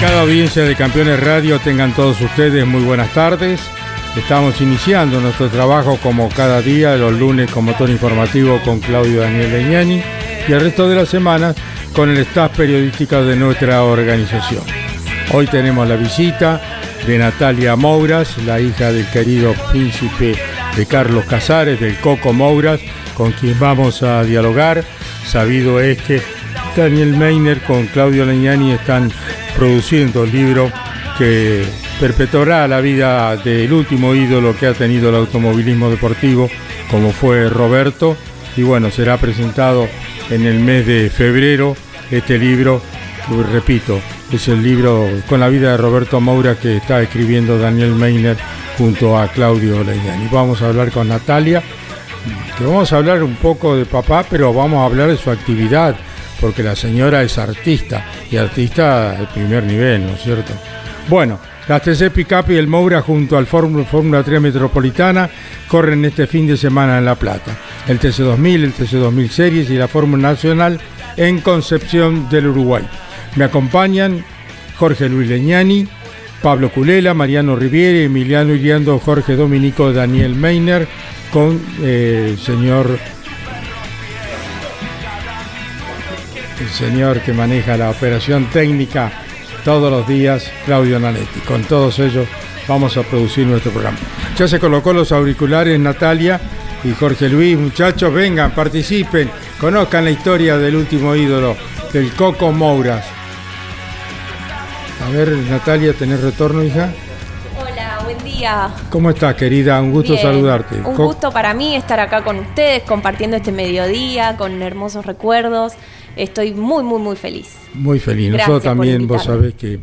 Cada audiencia de Campeones Radio tengan todos ustedes muy buenas tardes. Estamos iniciando nuestro trabajo como cada día, los lunes con motor informativo con Claudio Daniel Leñani y el resto de la semana con el staff periodístico de nuestra organización. Hoy tenemos la visita de Natalia Mouras, la hija del querido príncipe de Carlos Casares, del Coco Mouras, con quien vamos a dialogar. Sabido es que Daniel Meiner con Claudio Leñani están produciendo el libro que perpetuará la vida del último ídolo que ha tenido el automovilismo deportivo, como fue Roberto. Y bueno, será presentado en el mes de febrero este libro, que, repito, es el libro con la vida de Roberto Moura que está escribiendo Daniel Meiner junto a Claudio Leñani. Vamos a hablar con Natalia, que vamos a hablar un poco de papá, pero vamos a hablar de su actividad porque la señora es artista, y artista de primer nivel, ¿no es cierto? Bueno, las TC Pickup y el Moura junto al Fórmula 3 Metropolitana corren este fin de semana en La Plata. El TC2000, el TC2000 Series y la Fórmula Nacional en Concepción del Uruguay. Me acompañan Jorge Luis Leñani, Pablo Culela, Mariano Riviere, Emiliano Iriando, Jorge Dominico, Daniel Meiner, con eh, el señor el señor que maneja la operación técnica todos los días, Claudio Nanetti. Con todos ellos vamos a producir nuestro programa. Ya se colocó los auriculares Natalia y Jorge Luis, muchachos, vengan, participen, conozcan la historia del último ídolo, del Coco Mouras. A ver, Natalia, ¿tenés retorno, hija? Hola, buen día. ¿Cómo estás, querida? Un gusto Bien, saludarte. Un Co- gusto para mí estar acá con ustedes, compartiendo este mediodía, con hermosos recuerdos. Estoy muy, muy, muy feliz. Muy feliz. Gracias Nosotros también, vos sabés que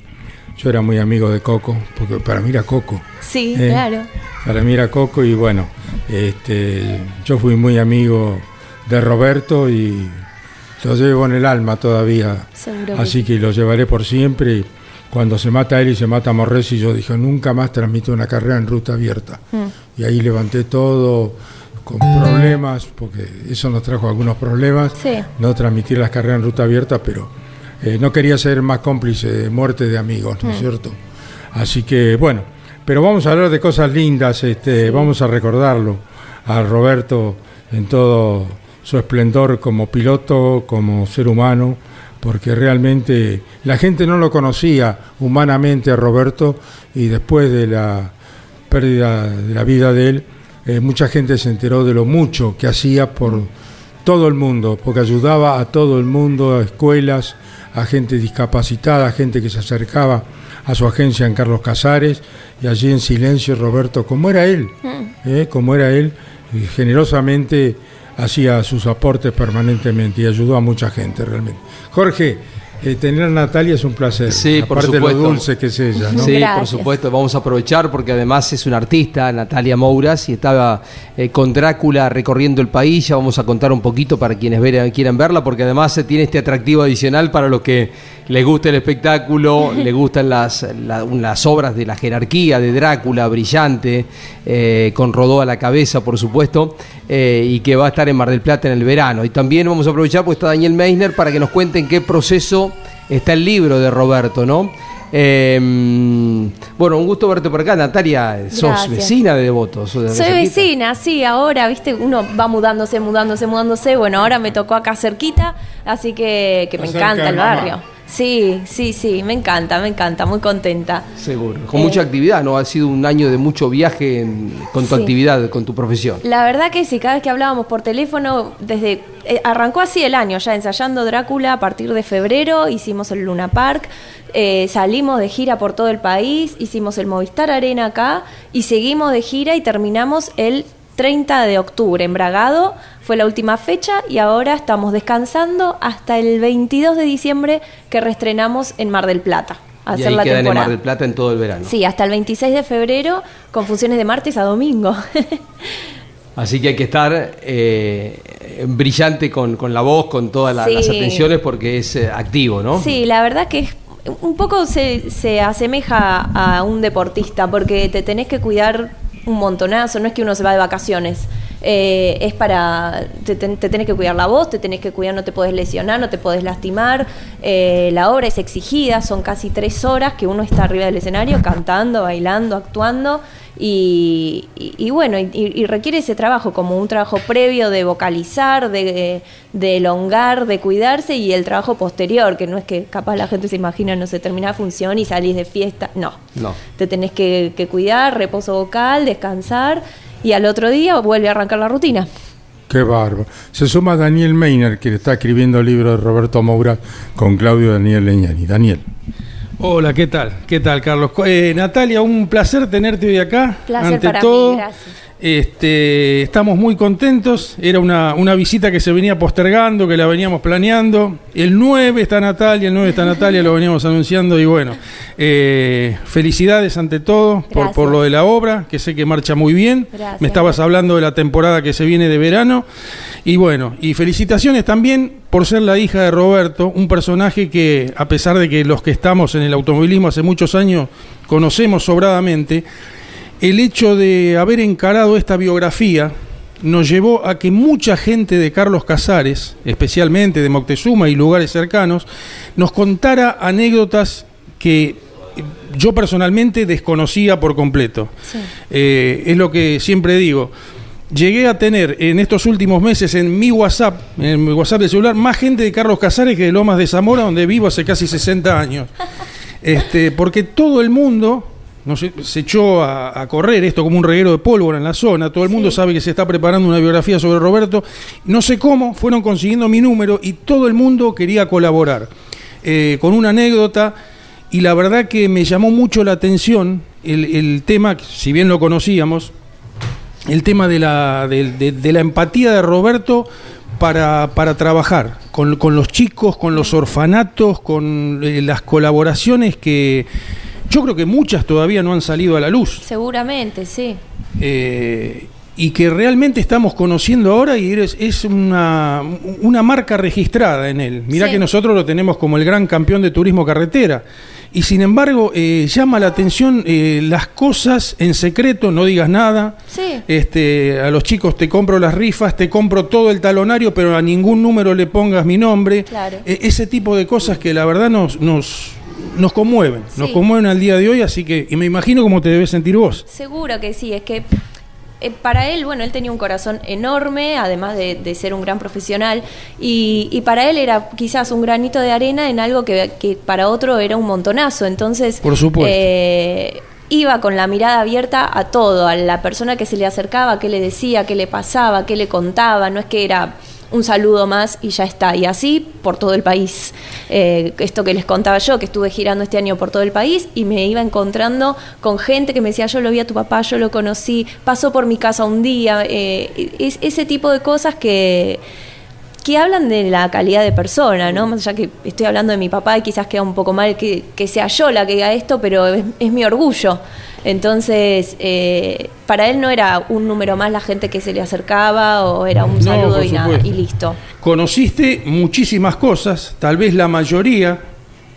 yo era muy amigo de Coco, porque para mí era Coco. Sí, Eh, claro. Para mí era Coco y bueno, este, yo fui muy amigo de Roberto y lo llevo en el alma todavía. Seguro que Así que lo llevaré por siempre. Cuando se mata él y se mata Morresi, yo dije, nunca más transmito una carrera en ruta abierta. Mm. Y ahí levanté todo con problemas, porque eso nos trajo algunos problemas, Sí. no transmitir las carreras en ruta abierta, pero eh, no quería ser más cómplice de muerte de amigos, ¿no es cierto? Así que bueno, pero vamos a hablar de cosas lindas, este, vamos a recordarlo a Roberto en todo su esplendor como piloto, como ser humano, porque realmente la gente no lo conocía humanamente a Roberto y después de la pérdida de la vida de él, eh, mucha gente se enteró de lo mucho que hacía por todo el mundo, porque ayudaba a todo el mundo, a escuelas, a gente discapacitada, a gente que se acercaba a su agencia en Carlos Casares, y allí en silencio Roberto, como era él, eh, como era él, y generosamente hacía sus aportes permanentemente y ayudó a mucha gente realmente. Jorge, eh, tener a Natalia es un placer, Sí, por aparte de lo supuesto. dulce que es ella, ¿no? Sí, por supuesto, vamos a aprovechar porque además es una artista, Natalia Mouras, y estaba eh, con Drácula recorriendo el país. Ya vamos a contar un poquito para quienes ver- quieran verla, porque además eh, tiene este atractivo adicional para los que les gusta el espectáculo, les gustan las, la- las obras de la jerarquía de Drácula, brillante, eh, con Rodó a la cabeza, por supuesto, eh, y que va a estar en Mar del Plata en el verano. Y también vamos a aprovechar, pues está Daniel Meisner, para que nos cuenten qué proceso está el libro de Roberto, ¿no? Eh, bueno, un gusto verte por acá, Natalia. Sos Gracias. vecina de Devoto. Soy cerquita. vecina, sí, ahora, viste, uno va mudándose, mudándose, mudándose. Bueno, ahora me tocó acá cerquita, así que, que me encanta el mamá. Sí, sí, sí, me encanta, me encanta, muy contenta. Seguro. Con Eh, mucha actividad, ¿no? Ha sido un año de mucho viaje en- con tu Sí. actividad, con tu profesión. La verdad que sí, cada vez que hablábamos por teléfono, desde eh, arrancó así el año, ya ensayando Drácula a partir de febrero, hicimos el Luna Park, eh, salimos de gira por todo el país, hicimos el Movistar Arena acá y seguimos de gira y terminamos el 30 de octubre en Bragado, fue la última fecha y ahora estamos descansando hasta el 22 de diciembre que reestrenamos en Mar del Plata. A y hacer ahí la quedan en temporada. Mar del Plata en todo el verano. Sí, hasta el 26 de febrero con funciones de martes a domingo. Así que hay que estar eh, brillante con, con la voz, con todas la- Sí. las atenciones, porque es eh, activo, ¿no? Sí, la verdad que es, un poco se, se asemeja a un deportista, porque te tenés que cuidar un montonazo, no es que uno se va de vacaciones. Eh, es para. Te, te tenés que cuidar la voz, te tenés que cuidar, no te podés lesionar, no te podés lastimar. Eh, la obra es exigida, son casi tres horas que uno está arriba del escenario cantando, bailando, actuando. Y, y- y bueno, y, y requiere ese trabajo como un trabajo previo de vocalizar, de, de elongar, de cuidarse y el trabajo posterior, que no es que capaz la gente se imagina, no se termina la función y salís de fiesta. No, No. te tenés que, que cuidar, reposo vocal, descansar y al otro día vuelve a arrancar la rutina. Qué bárbaro. Se suma Daniel Meiner, que está escribiendo el libro de Roberto Moura con Claudio Daniel Leñani. Daniel. Hola, ¿qué tal? ¿Qué tal, Carlos? Eh, Natalia, un placer tenerte hoy acá. Placer Ante para mí, todo, gracias. Este, estamos muy contentos. Era una, una visita que se venía postergando, que la veníamos planeando. El 9 está Natalia, el 9 está Natalia, lo veníamos anunciando. Y bueno, eh, felicidades ante todo por, por lo de la obra, que sé que marcha muy bien. Gracias. Me estabas hablando de la temporada que se viene de verano. Y bueno, y felicitaciones también por ser la hija de Roberto, un personaje que, a pesar de que los que estamos en el automovilismo hace muchos años conocemos sobradamente, el hecho de haber encarado esta biografía nos llevó a que mucha gente de Carlos Casares, especialmente de Moctezuma y lugares cercanos, nos contara anécdotas que yo personalmente desconocía por completo. Sí. Eh, es lo que siempre digo. Llegué a tener en estos últimos meses en mi WhatsApp, en mi WhatsApp de celular, más gente de Carlos Casares que de Lomas de Zamora, donde vivo hace casi 60 años. Este, porque todo el mundo no sé, se echó a, a correr esto como un reguero de pólvora en la zona. Todo el mundo sabe que se está preparando una biografía sobre Roberto. No sé cómo, fueron consiguiendo mi número y todo el mundo quería colaborar. Eh, con una anécdota, y la verdad que me llamó mucho la atención el, el tema, si bien lo conocíamos, el tema de la, de, de- de la empatía de Roberto para, para trabajar con, con los chicos, con los orfanatos, con eh, las colaboraciones que yo creo que muchas todavía no han salido a la luz Seguramente, sí. eh, y que realmente estamos conociendo ahora y es, es una, una marca registrada en él. Mirá Sí. que nosotros lo tenemos como el gran campeón de turismo carretera. Y sin embargo, eh, llama la atención eh, las cosas en secreto, no digas nada. Sí. Este, a los chicos te compro las rifas, te compro todo el talonario, pero a ningún número le pongas mi nombre. Claro. Eh, ese tipo de cosas que la verdad nos, nos, nos conmueven, nos conmueven al día de hoy, así que, y me imagino cómo te debes sentir vos. Seguro que sí, es que eh, para él, bueno, él tenía un corazón enorme, además de, de ser un gran profesional, y, y para él era quizás un granito de arena en algo que, que para otro era un montonazo. Entonces, Por supuesto. eh, iba con la mirada abierta a todo, a la persona que se le acercaba, qué le decía, qué le pasaba, qué le contaba, no es que era un saludo más y ya está. Y así por todo el país. Eh, esto que les contaba yo, que estuve girando este año por todo el país y me iba encontrando con gente que me decía, yo lo vi a tu papá, yo lo conocí, pasó por mi casa un día. Eh, es, ese tipo de cosas que que hablan de la calidad de persona, ¿no? Más allá que estoy hablando de mi papá y quizás queda un poco mal que, que sea yo la que diga esto, pero es, es mi orgullo. Entonces, eh, para él no era un número más la gente que se le acercaba o era un No, saludo y nada, y listo. Conociste muchísimas cosas, tal vez la mayoría,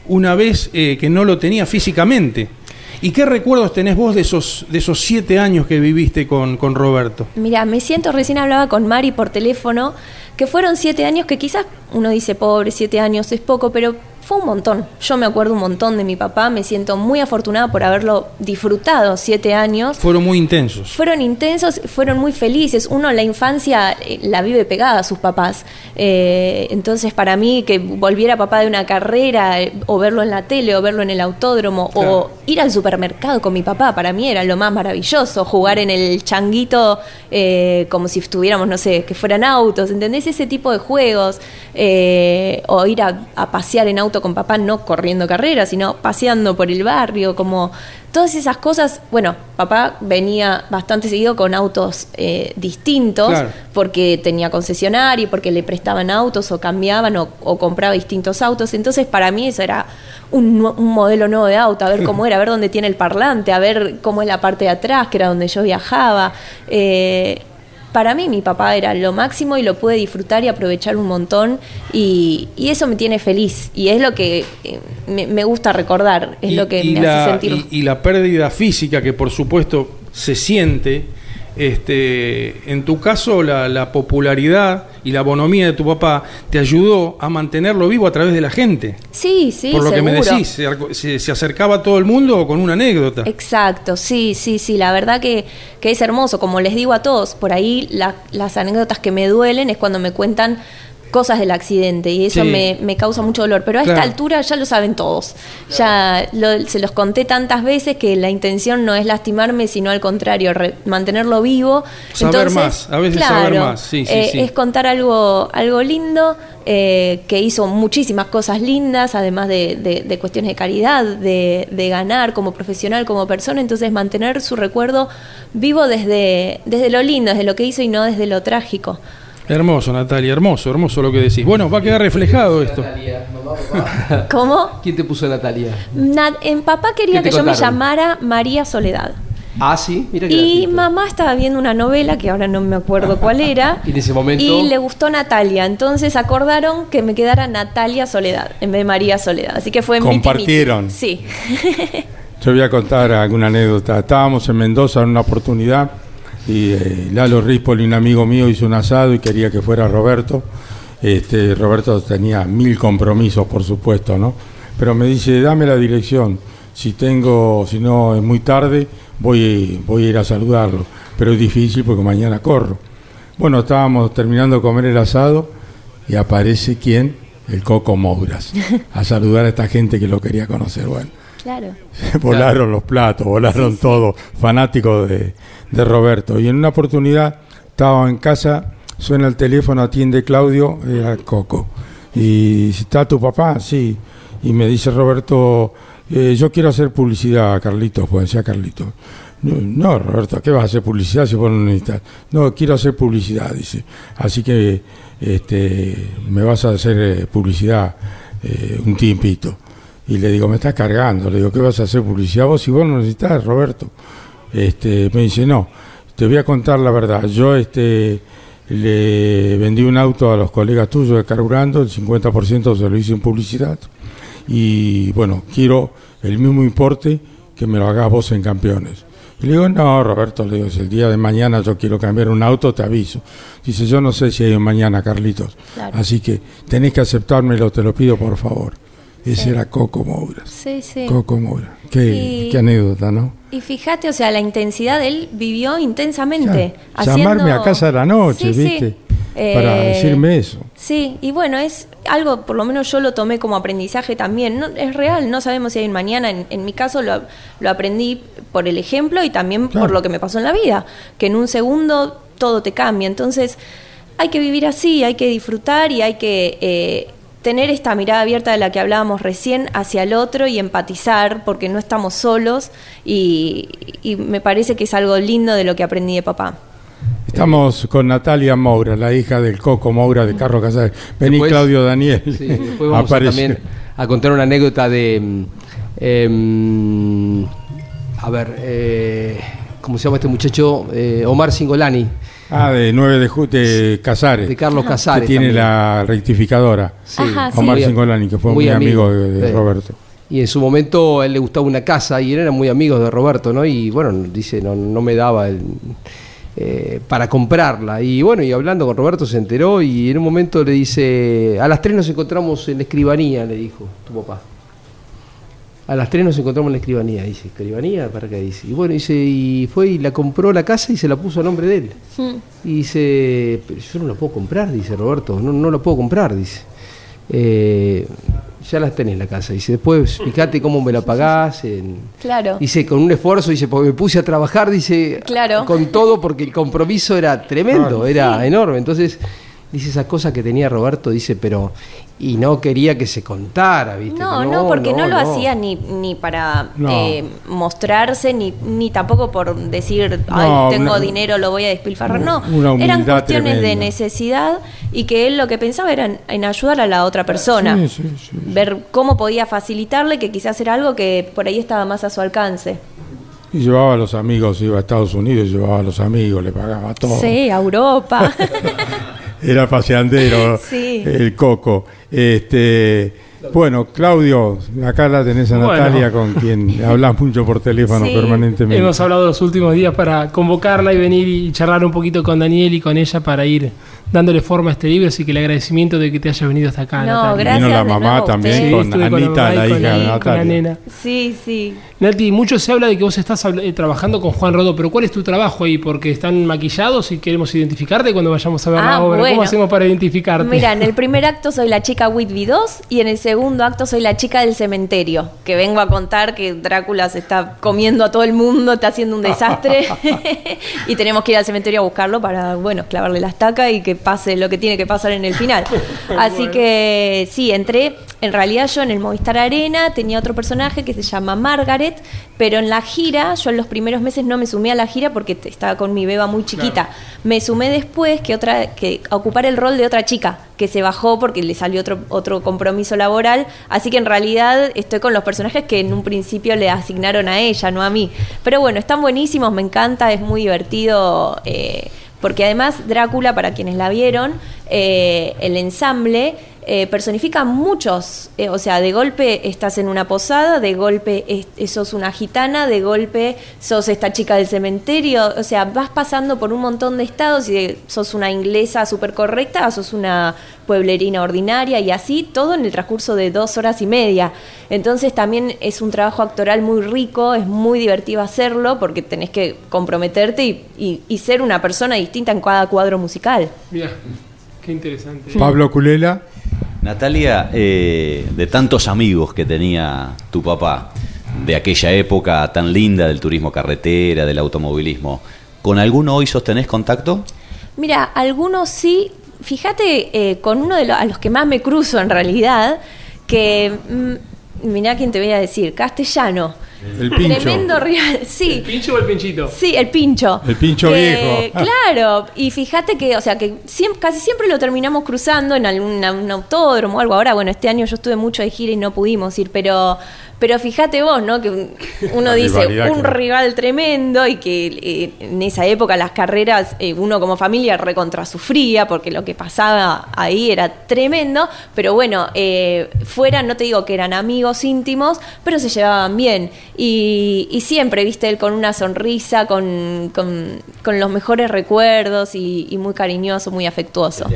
una vez eh, que no lo tenía físicamente. ¿Y qué recuerdos tenés vos de esos, de esos siete años que viviste con, con Roberto? Mira, me siento, recién hablaba con Mari por teléfono, que fueron siete años que quizás uno dice, pobre, siete años es poco, pero fue un montón. Yo me acuerdo un montón de mi papá, me siento muy afortunada por haberlo disfrutado siete años. Fueron muy intensos. Fueron intensos, fueron muy felices. Uno la infancia eh, la vive pegada a sus papás. Eh, entonces para mí que volviera papá de una carrera eh, o verlo en la tele o verlo en el autódromo Claro. o ir al supermercado con mi papá, para mí era lo más maravilloso. Jugar en el changuito eh, como si estuviéramos, no sé, que fueran autos, ¿entendés? Ese tipo de juegos. eh, o ir a, a pasear en auto con papá, no corriendo carreras, sino paseando por el barrio, como todas esas cosas. Bueno, papá venía bastante seguido con autos eh, distintos, Claro. porque tenía concesionario, porque le prestaban autos o cambiaban o, o compraba distintos autos. Entonces, para mí eso era un modelo nuevo de auto, a ver cómo era, a ver dónde tiene el parlante, a ver cómo es la parte de atrás, que era donde yo viajaba. Eh, para mí mi papá era lo máximo y lo pude disfrutar y aprovechar un montón y, y eso me tiene feliz. Y es lo que eh, me, me gusta recordar, es Y- lo que me la, hace sentir... y, y la pérdida física que por supuesto se siente, este, en tu caso la, la popularidad y la bonomía de tu papá te ayudó a mantenerlo vivo a través de la gente. sí, sí, por lo que me decís, se, arco- se- se acercaba a todo el mundo con una anécdota. Exacto, sí, sí, sí, la verdad que, que es hermoso, como les digo a todos, por ahí la- las anécdotas que me duelen es cuando me cuentan cosas del accidente y eso Sí. me, me causa mucho dolor, pero a esta altura ya lo saben todos, ya lo- se los conté tantas veces que la intención no es lastimarme, sino al contrario, re- mantenerlo vivo. Saber más, a veces saber más, sí, sí, eh, sí. Es contar algo, algo lindo, eh, que hizo muchísimas cosas lindas, además de, de- de cuestiones de caridad, de, de ganar como profesional, como persona, entonces mantener su recuerdo vivo desde, desde lo lindo, desde lo que hizo y no desde lo trágico. Hermoso, Natalia, hermoso, hermoso lo que decís. Bueno, va a quedar reflejado esto. ¿Cómo? ¿Quién te puso Natalia? Na- en papá quería ¿Qué te que yo me llamara María Soledad. Ah, sí, mira que Y mamá estaba viendo una novela que ahora no me acuerdo cuál era. Y en ese momento- Y le gustó Natalia. Entonces acordaron que me quedara Natalia Soledad en vez de María Soledad. Así que fue miti, miti. Compartieron. Sí. Yo voy a contar alguna anécdota. Estábamos en Mendoza en una oportunidad y eh, Lalo Rispoli, un amigo mío, hizo un asado y quería que fuera Roberto. Este, Roberto tenía mil compromisos, por supuesto, ¿no? Pero me dice, dame la dirección. Si tengo, si no es muy tarde, voy, voy a ir a saludarlo. Pero es difícil porque mañana corro. Bueno, estábamos terminando de comer el asado y aparece quién? El Coco Mouras. A saludar a esta gente que lo quería conocer. Bueno. Claro. volaron los platos, volaron todo, fanático de, de Roberto. Y en una oportunidad estaba en casa, suena el teléfono, atiende Claudio, era Coco. Y ¿está tu papá? Sí. Y me dice Roberto, eh, yo quiero hacer publicidad, Carlitos, pues decía Carlitos. No, no, Roberto, ¿qué vas a hacer publicidad si vos no necesitas? No, quiero hacer publicidad, dice. Así que este, me vas a hacer eh, publicidad eh, un tiempito. Y le digo, me estás cargando. Le digo, ¿qué vas a hacer publicidad vos si vos no necesitas, Roberto? Este, me dice, no, te voy a contar la verdad. Yo este, le vendí un auto a los colegas tuyos de carburando, el 50% se lo hice en publicidad. Y bueno, quiero el mismo importe que me lo hagas vos en campeones. Y le digo, no, Roberto, le digo, si el día de mañana yo quiero cambiar un auto, te aviso. Dice, yo no sé si hay mañana, Carlitos. Claro. Así que tenés que aceptármelo, te lo pido por favor. Ese Sí. era Coco Moura. Sí, sí. Coco Moura. Qué, Y- qué anécdota, ¿no? Y fíjate, o sea, la intensidad, él vivió intensamente. Llamarme a casa a la noche, Sí, sí. ¿viste? Para Eh, decirme eso. Sí, y bueno, es algo, por lo menos yo lo tomé como aprendizaje también. No, es real, no sabemos si hay un mañana. En, en mi caso lo, lo aprendí por el ejemplo y también Claro. por lo que me pasó en la vida, que en un segundo todo te cambia. Entonces hay que vivir así, hay que disfrutar y hay que eh, tener esta mirada abierta de la que hablábamos recién hacia el otro y empatizar, porque no estamos solos y, y me parece que es algo lindo de lo que aprendí de papá. Estamos con Natalia Moura, la hija del Coco Moura de Carlos Casares. Vení, Después- Claudio Daniel. Sí, después vamos a también a contar una anécdota de. mm, em, a ver, eh, ¿cómo se llama este muchacho? Eh, Omar Singolani, Ah, de 9 de, ju- de Casares. de Carlos Casares. que tiene también. la rectificadora. Sí, Ajá, Omar muy- Singolani, que fue muy muy, amigo, de, de sí. Roberto. Y en su momento a él le gustaba una casa y él era muy amigo de Roberto, ¿no? Y bueno, dice, no, no me daba el, eh, para comprarla. Y bueno, y hablando con Roberto se enteró y en un momento le dice, a las tres nos encontramos en la escribanía, le dijo tu papá. A las tres nos encontramos en la escribanía. Dice, ¿escribanía? ¿Para qué? Dice. Y bueno, dice, y fue y la compró la casa y se la puso a nombre de él. Y dice, pero yo no la puedo comprar, dice Roberto, no, no la puedo comprar, dice. Eh, ya las tenés la casa. Dice, después fíjate cómo me la pagás. en- Claro. Dice, con un esfuerzo, dice, porque me puse a trabajar, dice, Claro. con todo, porque el compromiso era tremendo, era enorme. Entonces, dice esas cosas que tenía Roberto, dice, pero, y no quería que se contara, ¿viste? No, no, porque no, lo hacía ni, ni para No. eh, mostrarse, ni, ni tampoco por decir, No, ay, tengo una- dinero, lo voy a despilfarrar. No, eran cuestiones de necesidad y que él lo que pensaba era en, en ayudar a la otra persona. Sí, sí, sí, sí. Ver cómo podía facilitarle, que quizás era algo que por ahí estaba más a su alcance. Y llevaba a los amigos, iba a Estados Unidos, llevaba a los amigos, le pagaba todo. Sí, a Europa. Era paseandero, Sí. el coco. Este, bueno, Claudio, acá la tenés a Bueno. Natalia con quien hablas mucho por teléfono Sí. permanentemente. Hemos hablado los últimos días para convocarla y venir y charlar un poquito con Daniel y con ella para ir dándole forma a este libro, así que el agradecimiento de que te hayas venido hasta acá. No, Natalia. gracias. Vino la mamá también. Sí, con con Anita, y la con hija de con la nena. sí, sí. Nati, mucho se habla de que vos estás eh, trabajando con Juan Rodo, pero ¿cuál es tu trabajo ahí? Porque están maquillados y queremos identificarte cuando vayamos a ver la Ah, obra. bueno. ¿Cómo hacemos para identificarte? Mira, en el primer acto soy la chica Whitby 2 y en el segundo acto soy la chica del cementerio, que vengo a contar que Drácula se está comiendo a todo el mundo, está haciendo un desastre y tenemos que ir al cementerio a buscarlo para, bueno, clavarle la estaca y que pase lo que tiene que pasar en el final. Así que sí, entré, en realidad yo en el Movistar Arena tenía otro personaje que se llama Margaret, pero en la gira, yo en los primeros meses no me sumé a la gira porque estaba con mi beba muy chiquita. Me sumé después que otra que a ocupar el rol de otra chica que se bajó porque le salió otro otro compromiso laboral, así que en realidad estoy con los personajes que en un principio le asignaron a ella, no a mí. Pero bueno, están buenísimos, me encanta, es muy divertido eh, porque además Drácula, para quienes la vieron, eh, el ensamble eh, personifica muchos, eh, o sea, de golpe estás en una posada, de golpe es- eh, sos una gitana, de golpe sos esta chica del cementerio, o sea, vas pasando por un montón de estados y de- sos una inglesa súper correcta, sos una pueblerina ordinaria y así, todo en el transcurso de dos horas y media. Entonces también es un trabajo actoral muy rico, es muy divertido hacerlo porque tenés que comprometerte y, y- y ser una persona distinta en cada cuadro musical. Mira, qué interesante. Pablo Culela, Natalia, eh, de tantos amigos que tenía tu papá, de aquella época tan linda del turismo carretera, del automovilismo, ¿con alguno hoy sostenés contacto? Mira, algunos sí, fíjate, eh, con uno de los, a los que más me cruzo en realidad, que, mm, mirá quién te voy a decir, castellano. El pincho. Tremendo real, sí. ¿El pincho o el pinchito? Sí, el pincho. El pincho Que, viejo. Claro, y fíjate que, o sea, que siem- casi siempre lo terminamos cruzando en algún un autódromo o algo. Ahora, bueno, este año yo estuve mucho de gira y no pudimos ir, pero pero fíjate vos, ¿no? Que un- uno dice un que- rival tremendo y que eh, en esa época las carreras, eh, uno como familia recontrasufría porque lo que pasaba ahí era tremendo, pero bueno, eh, fuera, no te digo que eran amigos íntimos, pero se llevaban bien. Y, y siempre, viste, él con una sonrisa, con, con- con los mejores recuerdos y, y muy cariñoso, muy afectuoso.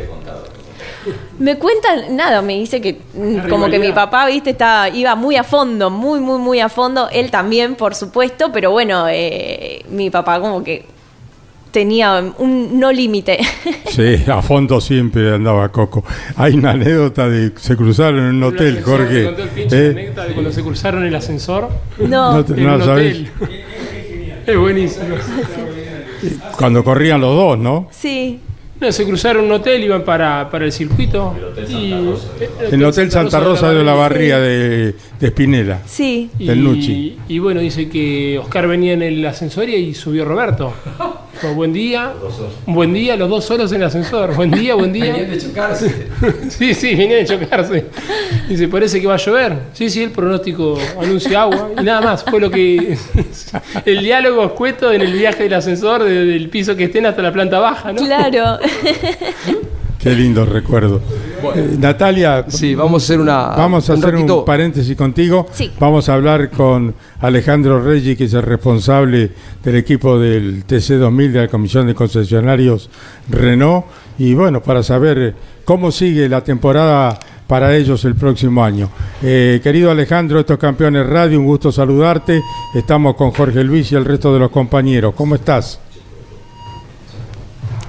Me cuentan, nada, me dice que mm, como que mi papá, viste, estaba, iba muy a fondo, muy, muy, muy a fondo. Él también, por supuesto, pero bueno, eh, mi papá como que tenía un no límite. Sí, a fondo siempre andaba Coco. Hay una anécdota de se cruzaron en un El hotel, ascensor, Jorge. te contó el pinche ¿Eh? la anécdota de cuando se cruzaron el ascensor no, No te- en un sabés. hotel. es buenísimo. Cuando corrían los dos, ¿no? sí. No, se cruzaron un hotel, iban para, para el circuito. y, En el Hotel Santa Rosa de la Barría de, de Espinela. Sí. Y, del Nucci. y bueno, dice que Oscar venía en el ascensor y subió Roberto. Dijo, buen día. Un buen día, los dos solos en el ascensor. Buen día, buen día. de chocarse. Sí, sí, venía de chocarse. Dice, parece que va a llover. Sí, sí, el pronóstico anuncia agua. Y nada más, fue lo que. El diálogo escueto en el viaje del ascensor, desde el piso que estén hasta la planta baja, ¿no? Claro. Qué lindo recuerdo. Eh, Natalia, Sí, vamos a hacer una. vamos a un hacer ratito- un paréntesis contigo. Sí. Vamos a hablar con Alejandro Reggi, que es el responsable del equipo del TC2000 de la Comisión de Concesionarios Renault. Y bueno, para saber eh, cómo sigue la temporada para ellos el próximo año. Eh, querido Alejandro, estos campeones radio, un gusto saludarte. Estamos con Jorge Luis y el resto de los compañeros. ¿Cómo estás?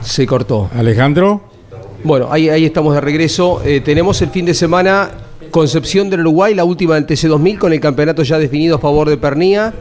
Se cortó. Alejandro. Bueno, ahí, ahí estamos de regreso. Eh, tenemos el fin de semana Concepción del Uruguay, la última del TC2000, con el campeonato ya definido a favor de Pernía.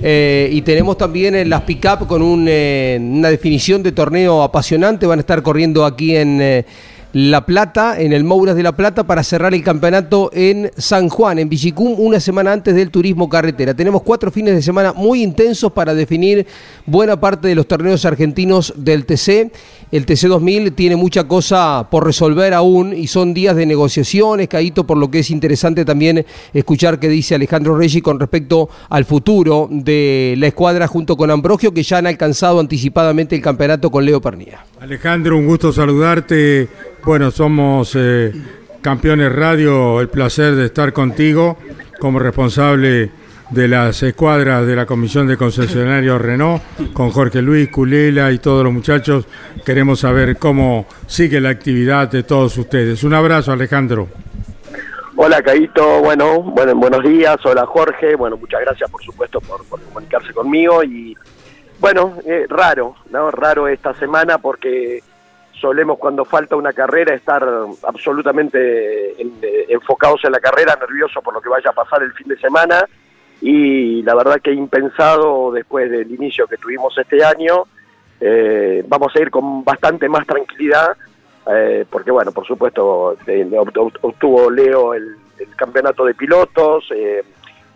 Eh, y tenemos también eh, las pick-up con un, una definición de torneo apasionante. Van a estar corriendo aquí en La Plata, en el Mouras de La Plata, para cerrar el campeonato en San Juan, en Villicum, una semana antes del turismo carretera. Tenemos cuatro fines de semana muy intensos para definir buena parte de los torneos argentinos del TC. El TC2000 tiene mucha cosa por resolver aún y son días de negociaciones, Caíto, por lo que es interesante también escuchar qué dice Alejandro Reggi con respecto al futuro de la escuadra junto con Ambrogio, que ya han alcanzado anticipadamente el campeonato con Leo Pernía. Alejandro, un gusto saludarte. Bueno, somos eh, campeones radio, el placer de estar contigo como responsable de las escuadras de la Comisión de Concesionarios Renault, con Jorge Luis, Culela y todos los muchachos. Queremos saber cómo sigue la actividad de todos ustedes. Un abrazo, Alejandro. Hola, Caito. Bueno, bueno, buenos días. Hola, Jorge. Bueno, muchas gracias, por supuesto, por, por comunicarse conmigo. Y bueno, eh, raro, ¿no? Raro esta semana porque solemos, cuando falta una carrera, estar absolutamente en- eh, enfocados en la carrera, nerviosos por lo que vaya a pasar el fin de semana. Y la verdad que impensado después del inicio que tuvimos este año. Eh, vamos a ir con bastante más tranquilidad eh, porque bueno, por supuesto, obt- obt- obtuvo Leo el, el campeonato de pilotos, eh,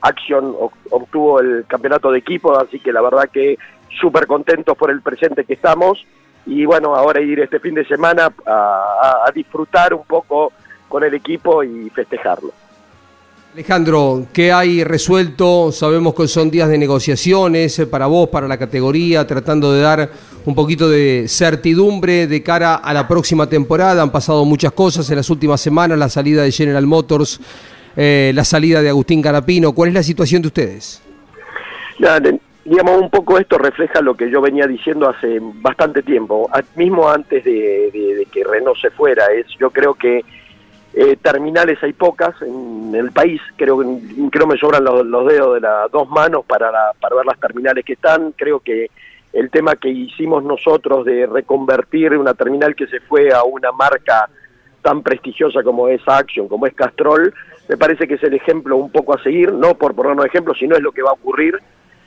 Action ob- obtuvo el campeonato de equipo, así que la verdad que súper contentos por el presente que estamos y bueno, ahora ir este fin de semana a, disfrutar un poco con el equipo y festejarlo. Alejandro, ¿qué hay resuelto? Sabemos que son días de negociaciones eh, para vos, para la categoría, tratando de dar un poquito de certidumbre de cara a la próxima temporada. Han pasado muchas cosas en las últimas semanas, la salida de General Motors, eh, la salida de Agustín Carapino. ¿Cuál es la situación de ustedes? Nada, digamos, un poco esto refleja lo que yo venía diciendo hace bastante tiempo, mismo antes de que Renault se fuera. Es, yo creo que eh, terminales hay pocas en el país, creo que creo me sobran los, los dedos de las dos manos para, la- para ver las terminales que están. Creo que el tema que hicimos nosotros de reconvertir una terminal que se fue a una marca tan prestigiosa como es Action, como es Castrol, me parece que es el ejemplo un poco a seguir, no por ponernos ejemplo, sino es lo que va a ocurrir,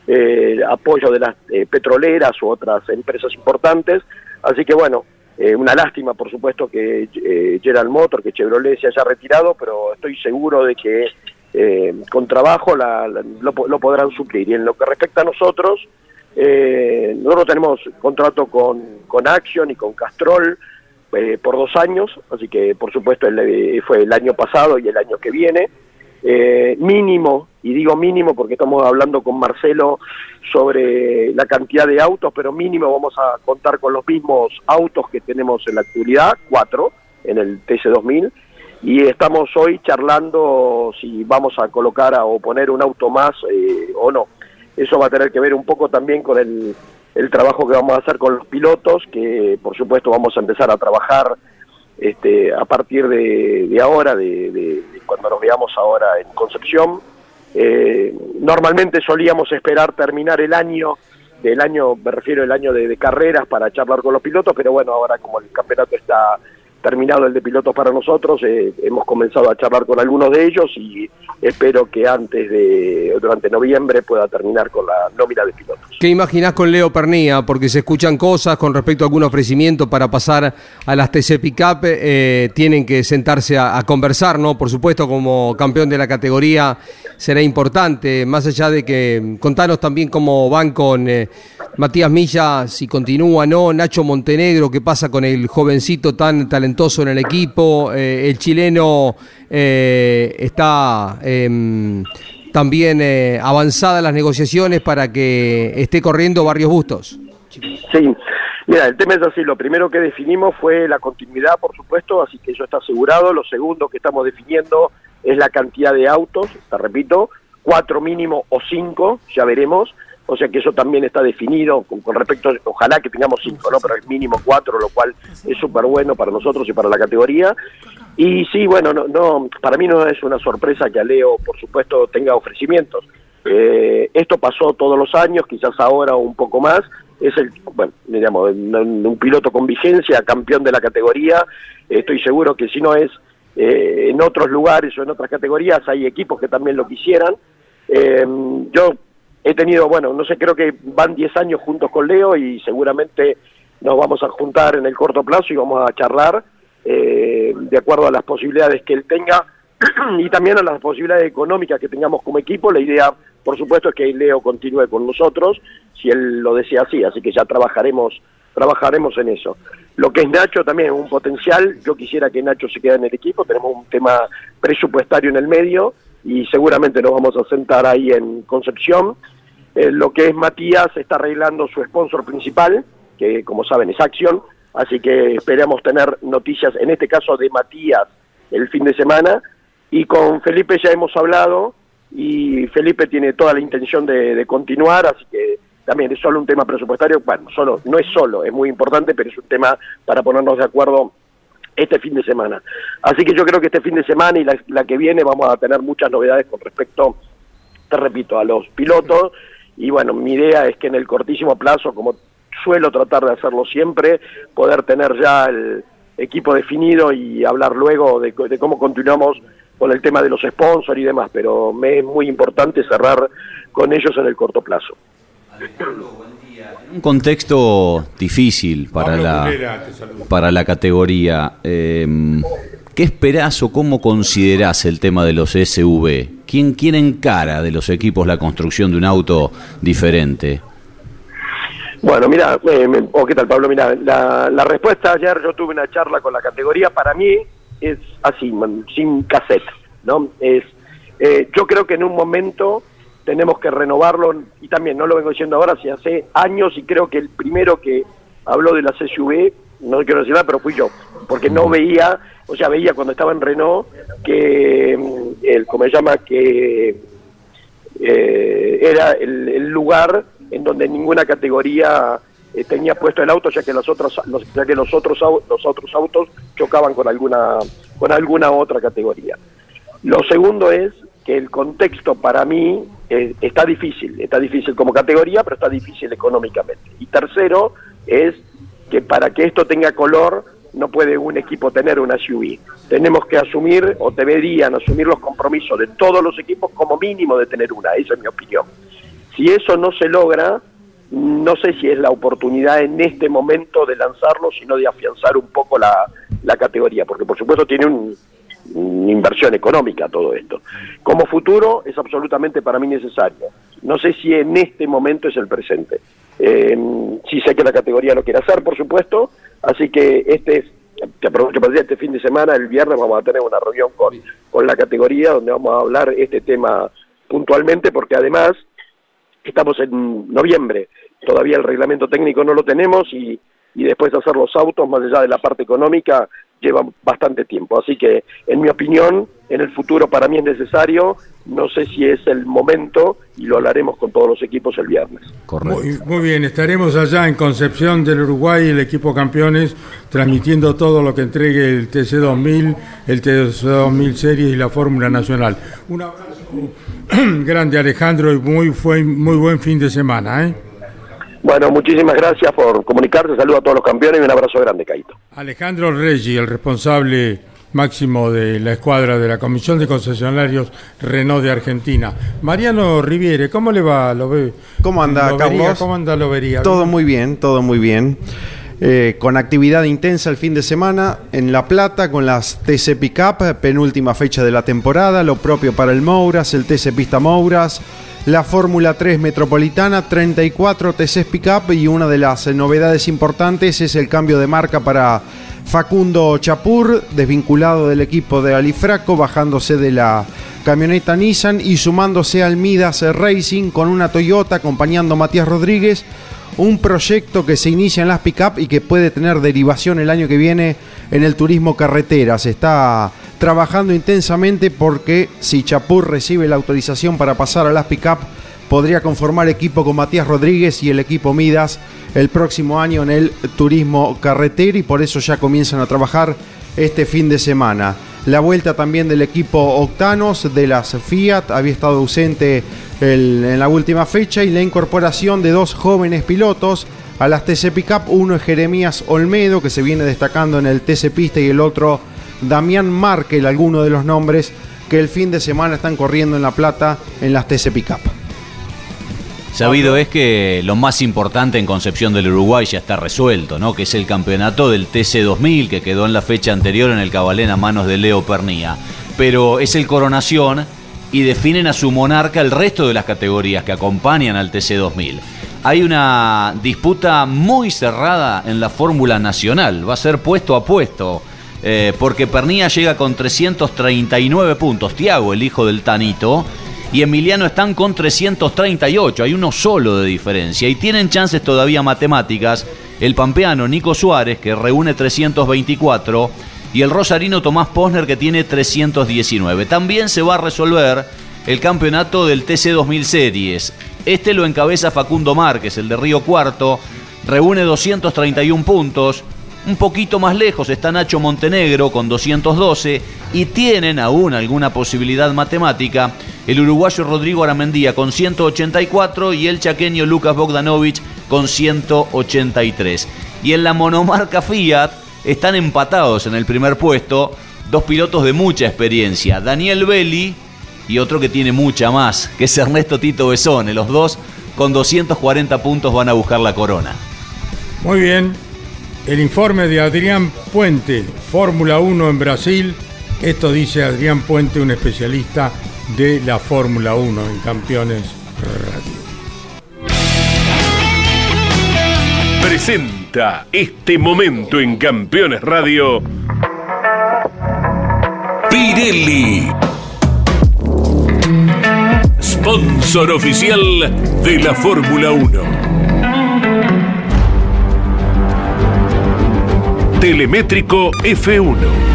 eh, apoyo de las eh, petroleras u otras empresas importantes. Así que bueno, eh, una lástima por supuesto que eh, General Motor, que Chevrolet se haya retirado, pero estoy seguro de que eh, con trabajo la- lo, lo podrán suplir. Y en lo que respecta a nosotros, nosotros tenemos contrato con, con Action y con Castrol por dos años, así que por supuesto el, fue el año pasado y el año que viene. Eh, mínimo, y digo mínimo porque estamos hablando con Marcelo sobre la cantidad de autos, pero mínimo vamos a contar con los mismos autos que tenemos en la actualidad, cuatro en el TC2000, y estamos hoy charlando si vamos a colocar o poner un auto más eh, o no. Eso va a tener que ver un poco también con el, el trabajo que vamos a hacer con los pilotos, que por supuesto vamos a empezar a trabajar este, a partir de, ahora, de, de- cuando nos veamos ahora en Concepción. Eh, normalmente solíamos esperar terminar el año, del año, me refiero el año de carreras para charlar con los pilotos, pero bueno, ahora como el campeonato está terminado el de pilotos para nosotros, eh, hemos comenzado a charlar con algunos de ellos y espero que antes de, durante noviembre pueda terminar con la nómina de pilotos. ¿Qué imaginás con Leo Pernía? Porque se escuchan cosas con respecto a algún ofrecimiento para pasar a las TC Pickup. eh, tienen que sentarse a, conversar, ¿no? Por supuesto, como campeón de la categoría será importante. Más allá de que contanos también cómo van con eh, Matías Milla, si continúa, ¿no? Nacho Montenegro, qué pasa con el jovencito tan talentoso en el equipo. eh, el chileno eh, está. em, también eh, avanzadas las negociaciones para que esté corriendo Barrios Bustos. Sí, Mira, el tema es así, lo primero que definimos fue la continuidad, por supuesto, así que eso está asegurado. Lo segundo que estamos definiendo es la cantidad de autos, te repito, cuatro mínimo o cinco, ya veremos. O sea que eso también está definido con, con respecto, ojalá que tengamos cinco, ¿no? Pero el mínimo cuatro, lo cual es súper bueno para nosotros y para la categoría. Y sí, bueno, no, no, para mí no es una sorpresa que Aleo, por supuesto, tenga ofrecimientos. Eh, esto pasó todos los años, quizás ahora un poco más. Es el, bueno, digamos, un, un piloto con vigencia, campeón de la categoría. Estoy seguro que si no es eh, en otros lugares o en otras categorías, hay equipos que también lo quisieran. Eh, yo he tenido, bueno, no sé, creo que van 10 años juntos con Leo y seguramente nos vamos a juntar en el corto plazo y vamos a charlar eh, de acuerdo a las posibilidades que él tenga y también a las posibilidades económicas que tengamos como equipo. La idea, por supuesto, es que Leo continúe con nosotros, si él lo desea así, así que ya trabajaremos trabajaremos en eso. Lo que es Nacho también es un potencial, yo quisiera que Nacho se quede en el equipo, tenemos un tema presupuestario en el medio y seguramente nos vamos a sentar ahí en Concepción. Eh, lo que es Matías está arreglando su sponsor principal, que como saben es Action, así que esperamos tener noticias, en este caso de Matías, el fin de semana, y con Felipe ya hemos hablado, y Felipe tiene toda la intención de, continuar, así que también es solo un tema presupuestario, bueno, solo, no es solo, es muy importante, pero es un tema para ponernos de acuerdo este fin de semana. Así que yo creo que este fin de semana y la que viene vamos a tener muchas novedades con respecto, te repito, a los pilotos, y bueno, mi idea es que en el cortísimo plazo, como suelo tratar de hacerlo siempre, poder tener ya el equipo definido y hablar luego de, de cómo continuamos con el tema de los sponsors y demás, pero me es muy importante cerrar con ellos en el corto plazo. Un contexto difícil para Pablo la, Culera, para la categoría. eh, ¿Qué esperás o cómo considerás el tema de los SV? ¿Quién, ¿Quién encara de los equipos la construcción de un auto diferente? Bueno, mira, eh, oh, ¿qué tal Pablo? Mira, la, la respuesta ayer yo tuve una charla con la categoría, para mí es así, sin cassette, ¿no? Es, eh, yo creo que en un momento tenemos que renovarlo, y también no lo vengo diciendo ahora, si hace años, y creo que el primero que habló de las SUV, no quiero decir nada, pero fui yo, porque no veía, o sea, veía cuando estaba en Renault que, mm, el, ¿cómo se llama? Que eh, era el, lugar en donde ninguna categoría eh, tenía puesto el auto ya que los otros ya que los otros los otros autos chocaban con alguna con alguna otra categoría lo segundo es que el contexto para mí eh, está difícil está difícil como categoría pero está difícil económicamente y tercero es que para que esto tenga color no puede un equipo tener una SUV. Tenemos que asumir, o deberían asumir los compromisos de todos los equipos como mínimo de tener una, esa es mi opinión. Si eso no se logra, no sé si es la oportunidad en este momento de lanzarlo, sino de afianzar un poco la, la categoría, porque por supuesto tiene un, una inversión económica todo esto. Como futuro es absolutamente para mí necesario. No sé si en este momento es el presente. Eh, sí sé que la categoría lo quiere hacer, por supuesto, así que este es, te aprovecho para decir, este fin de semana, el viernes, vamos a tener una reunión con, con la categoría donde vamos a hablar este tema puntualmente, porque además estamos en noviembre, todavía el reglamento técnico no lo tenemos y, y después hacer los autos, más allá de la parte económica, lleva bastante tiempo. Así que, en mi opinión, en el futuro para mí es necesario, no sé si es el momento y lo hablaremos con todos los equipos el viernes. Correcto. Muy, muy bien, estaremos allá en Concepción del Uruguay, el equipo campeones, transmitiendo todo lo que entregue el TC2000, el TC2000 Series y la Fórmula Nacional. Un abrazo grande Alejandro y muy, fue, muy buen fin de semana. ¿eh? Bueno, muchísimas gracias por comunicarse, saludo a todos los campeones y un abrazo grande, Caito. Alejandro Reggi, el responsable máximo de la escuadra de la Comisión de Concesionarios Renault de Argentina. Mariano Riviere, ¿cómo le va? ¿Lo ve? ¿Cómo anda, Lobería? Carlos? ¿Cómo anda Lobería? Todo muy bien, todo muy bien. Eh, con actividad intensa el fin de semana en La Plata con las TC Pickup, penúltima fecha de la temporada, lo propio para el Mouras, el TC Pista Mouras, la Fórmula 3 Metropolitana, 34 TC Pickup y una de las novedades importantes es el cambio de marca para Facundo Chapur, desvinculado del equipo de Alifraco, bajándose de la camioneta Nissan y sumándose al Midas Racing con una Toyota acompañando a Matías Rodríguez un proyecto que se inicia en las pick-up y que puede tener derivación el año que viene en el turismo carretera. Se está trabajando intensamente porque si Chapur recibe la autorización para pasar a las pick-up, podría conformar equipo con Matías Rodríguez y el equipo Midas el próximo año en el turismo carretera y por eso ya comienzan a trabajar este fin de semana. La vuelta también del equipo Octanos de las Fiat había estado ausente en la última fecha y la incorporación de dos jóvenes pilotos a las TC Pickup. Uno es Jeremías Olmedo, que se viene destacando en el TC Pista, y el otro Damián Markel, algunos de los nombres que el fin de semana están corriendo en La Plata en las TC Pickup. Sabido es que lo más importante en Concepción del Uruguay ya está resuelto, ¿no? Que es el campeonato del TC 2000 que quedó en la fecha anterior en el Cabalén a manos de Leo Pernía. Pero es el Coronación y definen a su monarca el resto de las categorías que acompañan al TC 2000. Hay una disputa muy cerrada en la Fórmula Nacional, va a ser puesto a puesto. Eh, porque Pernía llega con 339 puntos, Tiago, el hijo del Tanito, y Emiliano están con 338, hay uno solo de diferencia y tienen chances todavía matemáticas el pampeano Nico Suárez que reúne 324 y el rosarino Tomás Posner que tiene 319. También se va a resolver el campeonato del TC 2000 Series. Este lo encabeza Facundo Márquez, el de Río Cuarto, reúne 231 puntos. Un poquito más lejos está Nacho Montenegro con 212 y tienen aún alguna posibilidad matemática el uruguayo Rodrigo Aramendía con 184 y el chaqueño Lucas Bogdanovich con 183. Y en la monomarca Fiat están empatados en el primer puesto dos pilotos de mucha experiencia, Daniel Belli y otro que tiene mucha más, que es Ernesto Tito Besone. Los dos con 240 puntos van a buscar la corona. Muy bien, el informe de Adrián Puente, Fórmula 1 en Brasil. Esto dice Adrián Puente, un especialista de la Fórmula 1 en Campeones Radio. Presenta este momento en Campeones Radio. Pirelli. Sponsor oficial de la Fórmula 1. Telemétrico F1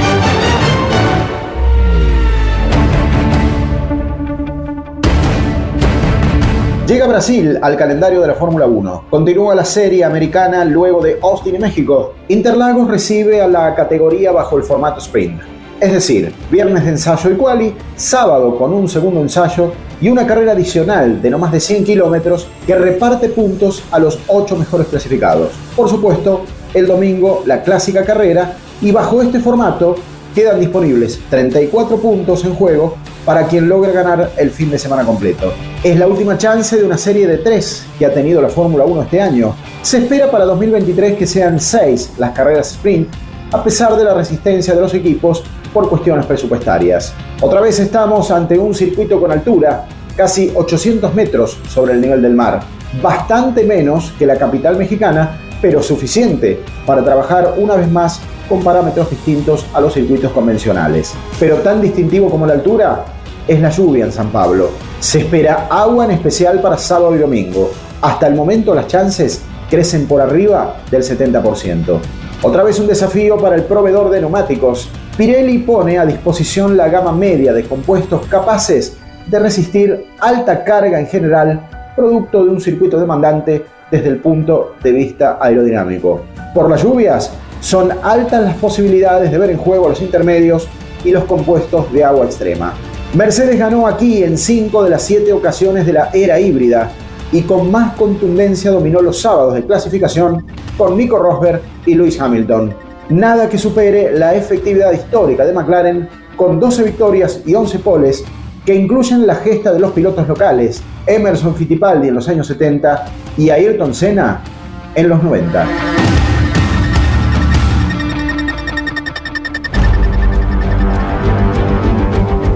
Llega Brasil al calendario de la Fórmula 1. Continúa la serie americana luego de Austin y México. Interlagos recibe a la categoría bajo el formato sprint. Es decir, viernes de ensayo y quali, sábado con un segundo ensayo y una carrera adicional de no más de 100 kilómetros que reparte puntos a los 8 mejores clasificados. Por supuesto, el domingo la clásica carrera y bajo este formato quedan disponibles 34 puntos en juego para quien logre ganar el fin de semana completo. Es la última chance de una serie de tres que ha tenido la Fórmula 1 este año. Se espera para 2023 que sean seis las carreras sprint, a pesar de la resistencia de los equipos por cuestiones presupuestarias. Otra vez estamos ante un circuito con altura, casi 800 metros sobre el nivel del mar, bastante menos que la capital mexicana, pero suficiente para trabajar una vez más con parámetros distintos a los circuitos convencionales. Pero tan distintivo como la altura es la lluvia en San Pablo. Se espera agua en especial para sábado y domingo. Hasta el momento las chances crecen por arriba del 70%. Otra vez un desafío para el proveedor de neumáticos. Pirelli pone a disposición la gama media de compuestos capaces de resistir alta carga en general, producto de un circuito demandante desde el punto de vista aerodinámico. Por las lluvias, son altas las posibilidades de ver en juego los intermedios y los compuestos de agua extrema. Mercedes ganó aquí en 5 de las 7 ocasiones de la era híbrida y con más contundencia dominó los sábados de clasificación con Nico Rosberg y Lewis Hamilton. Nada que supere la efectividad histórica de McLaren con 12 victorias y 11 poles que incluyen la gesta de los pilotos locales, Emerson Fittipaldi en los años 70 y Ayrton Senna en los 90.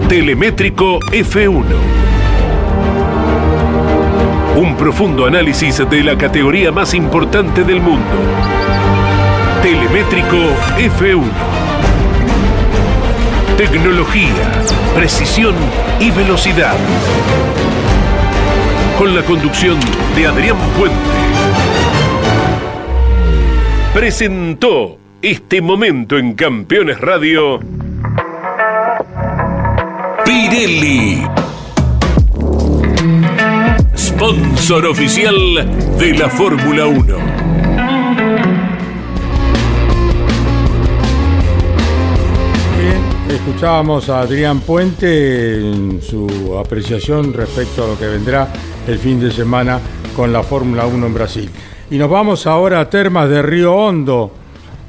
Telemétrico F1. Un profundo análisis de la categoría más importante del mundo. Telemétrico F1. Tecnología, precisión y velocidad. Con la conducción de Adrián Puente. Presentó este momento en Campeones Radio. Pirelli. Sponsor oficial de la Fórmula 1. Bien, escuchábamos a Adrián Puente en su apreciación respecto a lo que vendrá el fin de semana con la Fórmula 1 en Brasil. Y nos vamos ahora a Termas de Río Hondo.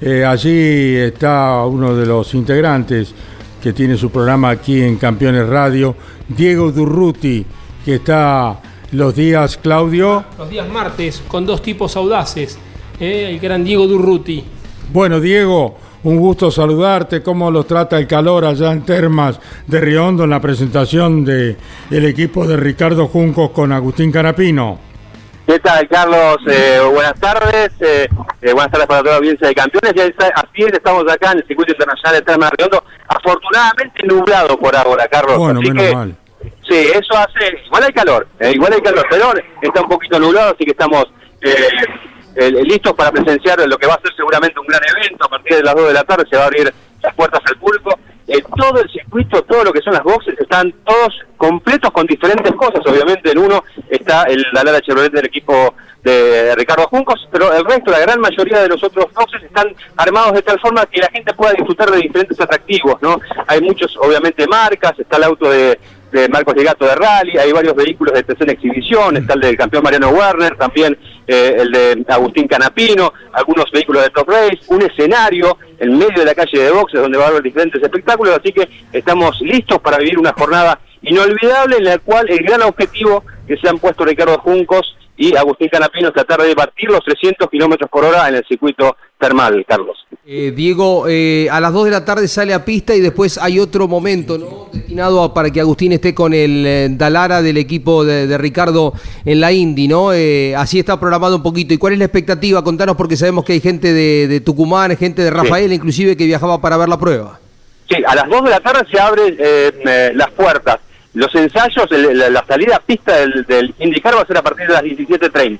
Eh, allí está uno de los integrantes que tiene su programa aquí en Campeones Radio, Diego Durruti, que está los días, Claudio. Los días martes, con dos tipos audaces. ¿eh? El gran Diego Durruti. Bueno, Diego, un gusto saludarte. ¿Cómo los trata el calor allá en Termas de Río Hondo en la presentación del equipo de Ricardo Juncos con Agustín Carapino? ¿Qué tal, Carlos? Eh, buenas tardes. Eh, eh, buenas tardes para toda la audiencia de campeones. Ya está, así es, estamos acá en el circuito internacional de Termas de Riondo. Afortunadamente nublado por ahora, Carlos. Bueno, así menos que, mal. Sí, eso hace. Igual hay calor, igual hay calor, pero está un poquito nublado, así que estamos listos para presenciar lo que va a ser seguramente un gran evento. A partir de las 2 de la tarde se va a abrir las puertas al público. Eh, todo el circuito, todo lo que son las boxes, están todos completos con diferentes cosas. Obviamente en uno está el, la Lara Chevrolet del equipo de Ricardo Juncos, pero el resto, la gran mayoría de los otros boxes están armados de tal forma que la gente pueda disfrutar de diferentes atractivos, ¿no? Hay muchos, obviamente, marcas, está el auto de, de Marcos Ligato de Rally, hay varios vehículos de tercera exhibición, está el del campeón Mariano Werner, también eh, el de Agustín Canapino, algunos vehículos de Top Race, un escenario en medio de la calle de boxes donde va a haber diferentes espectáculos, así que estamos listos para vivir una jornada inolvidable en la cual el gran objetivo que se han puesto Ricardo Juncos y Agustín Canapino tratar de batir los 300 kilómetros por hora en el circuito termal, Carlos. Eh, Diego, eh, a las 2 de la tarde sale a pista y después hay otro momento ¿no? destinado a- para que Agustín esté con el eh, Dalara del equipo de, de Ricardo en la Indy, ¿no? Así está programado un poquito. ¿Y cuál es la expectativa? Contanos porque sabemos que hay gente de, de Tucumán, gente de Rafael, inclusive que viajaba para ver la prueba. Sí, a las 2 de la tarde se abren las puertas. Los ensayos, el- la, la salida a pista del, del IndyCar va a ser a partir de las 17.30.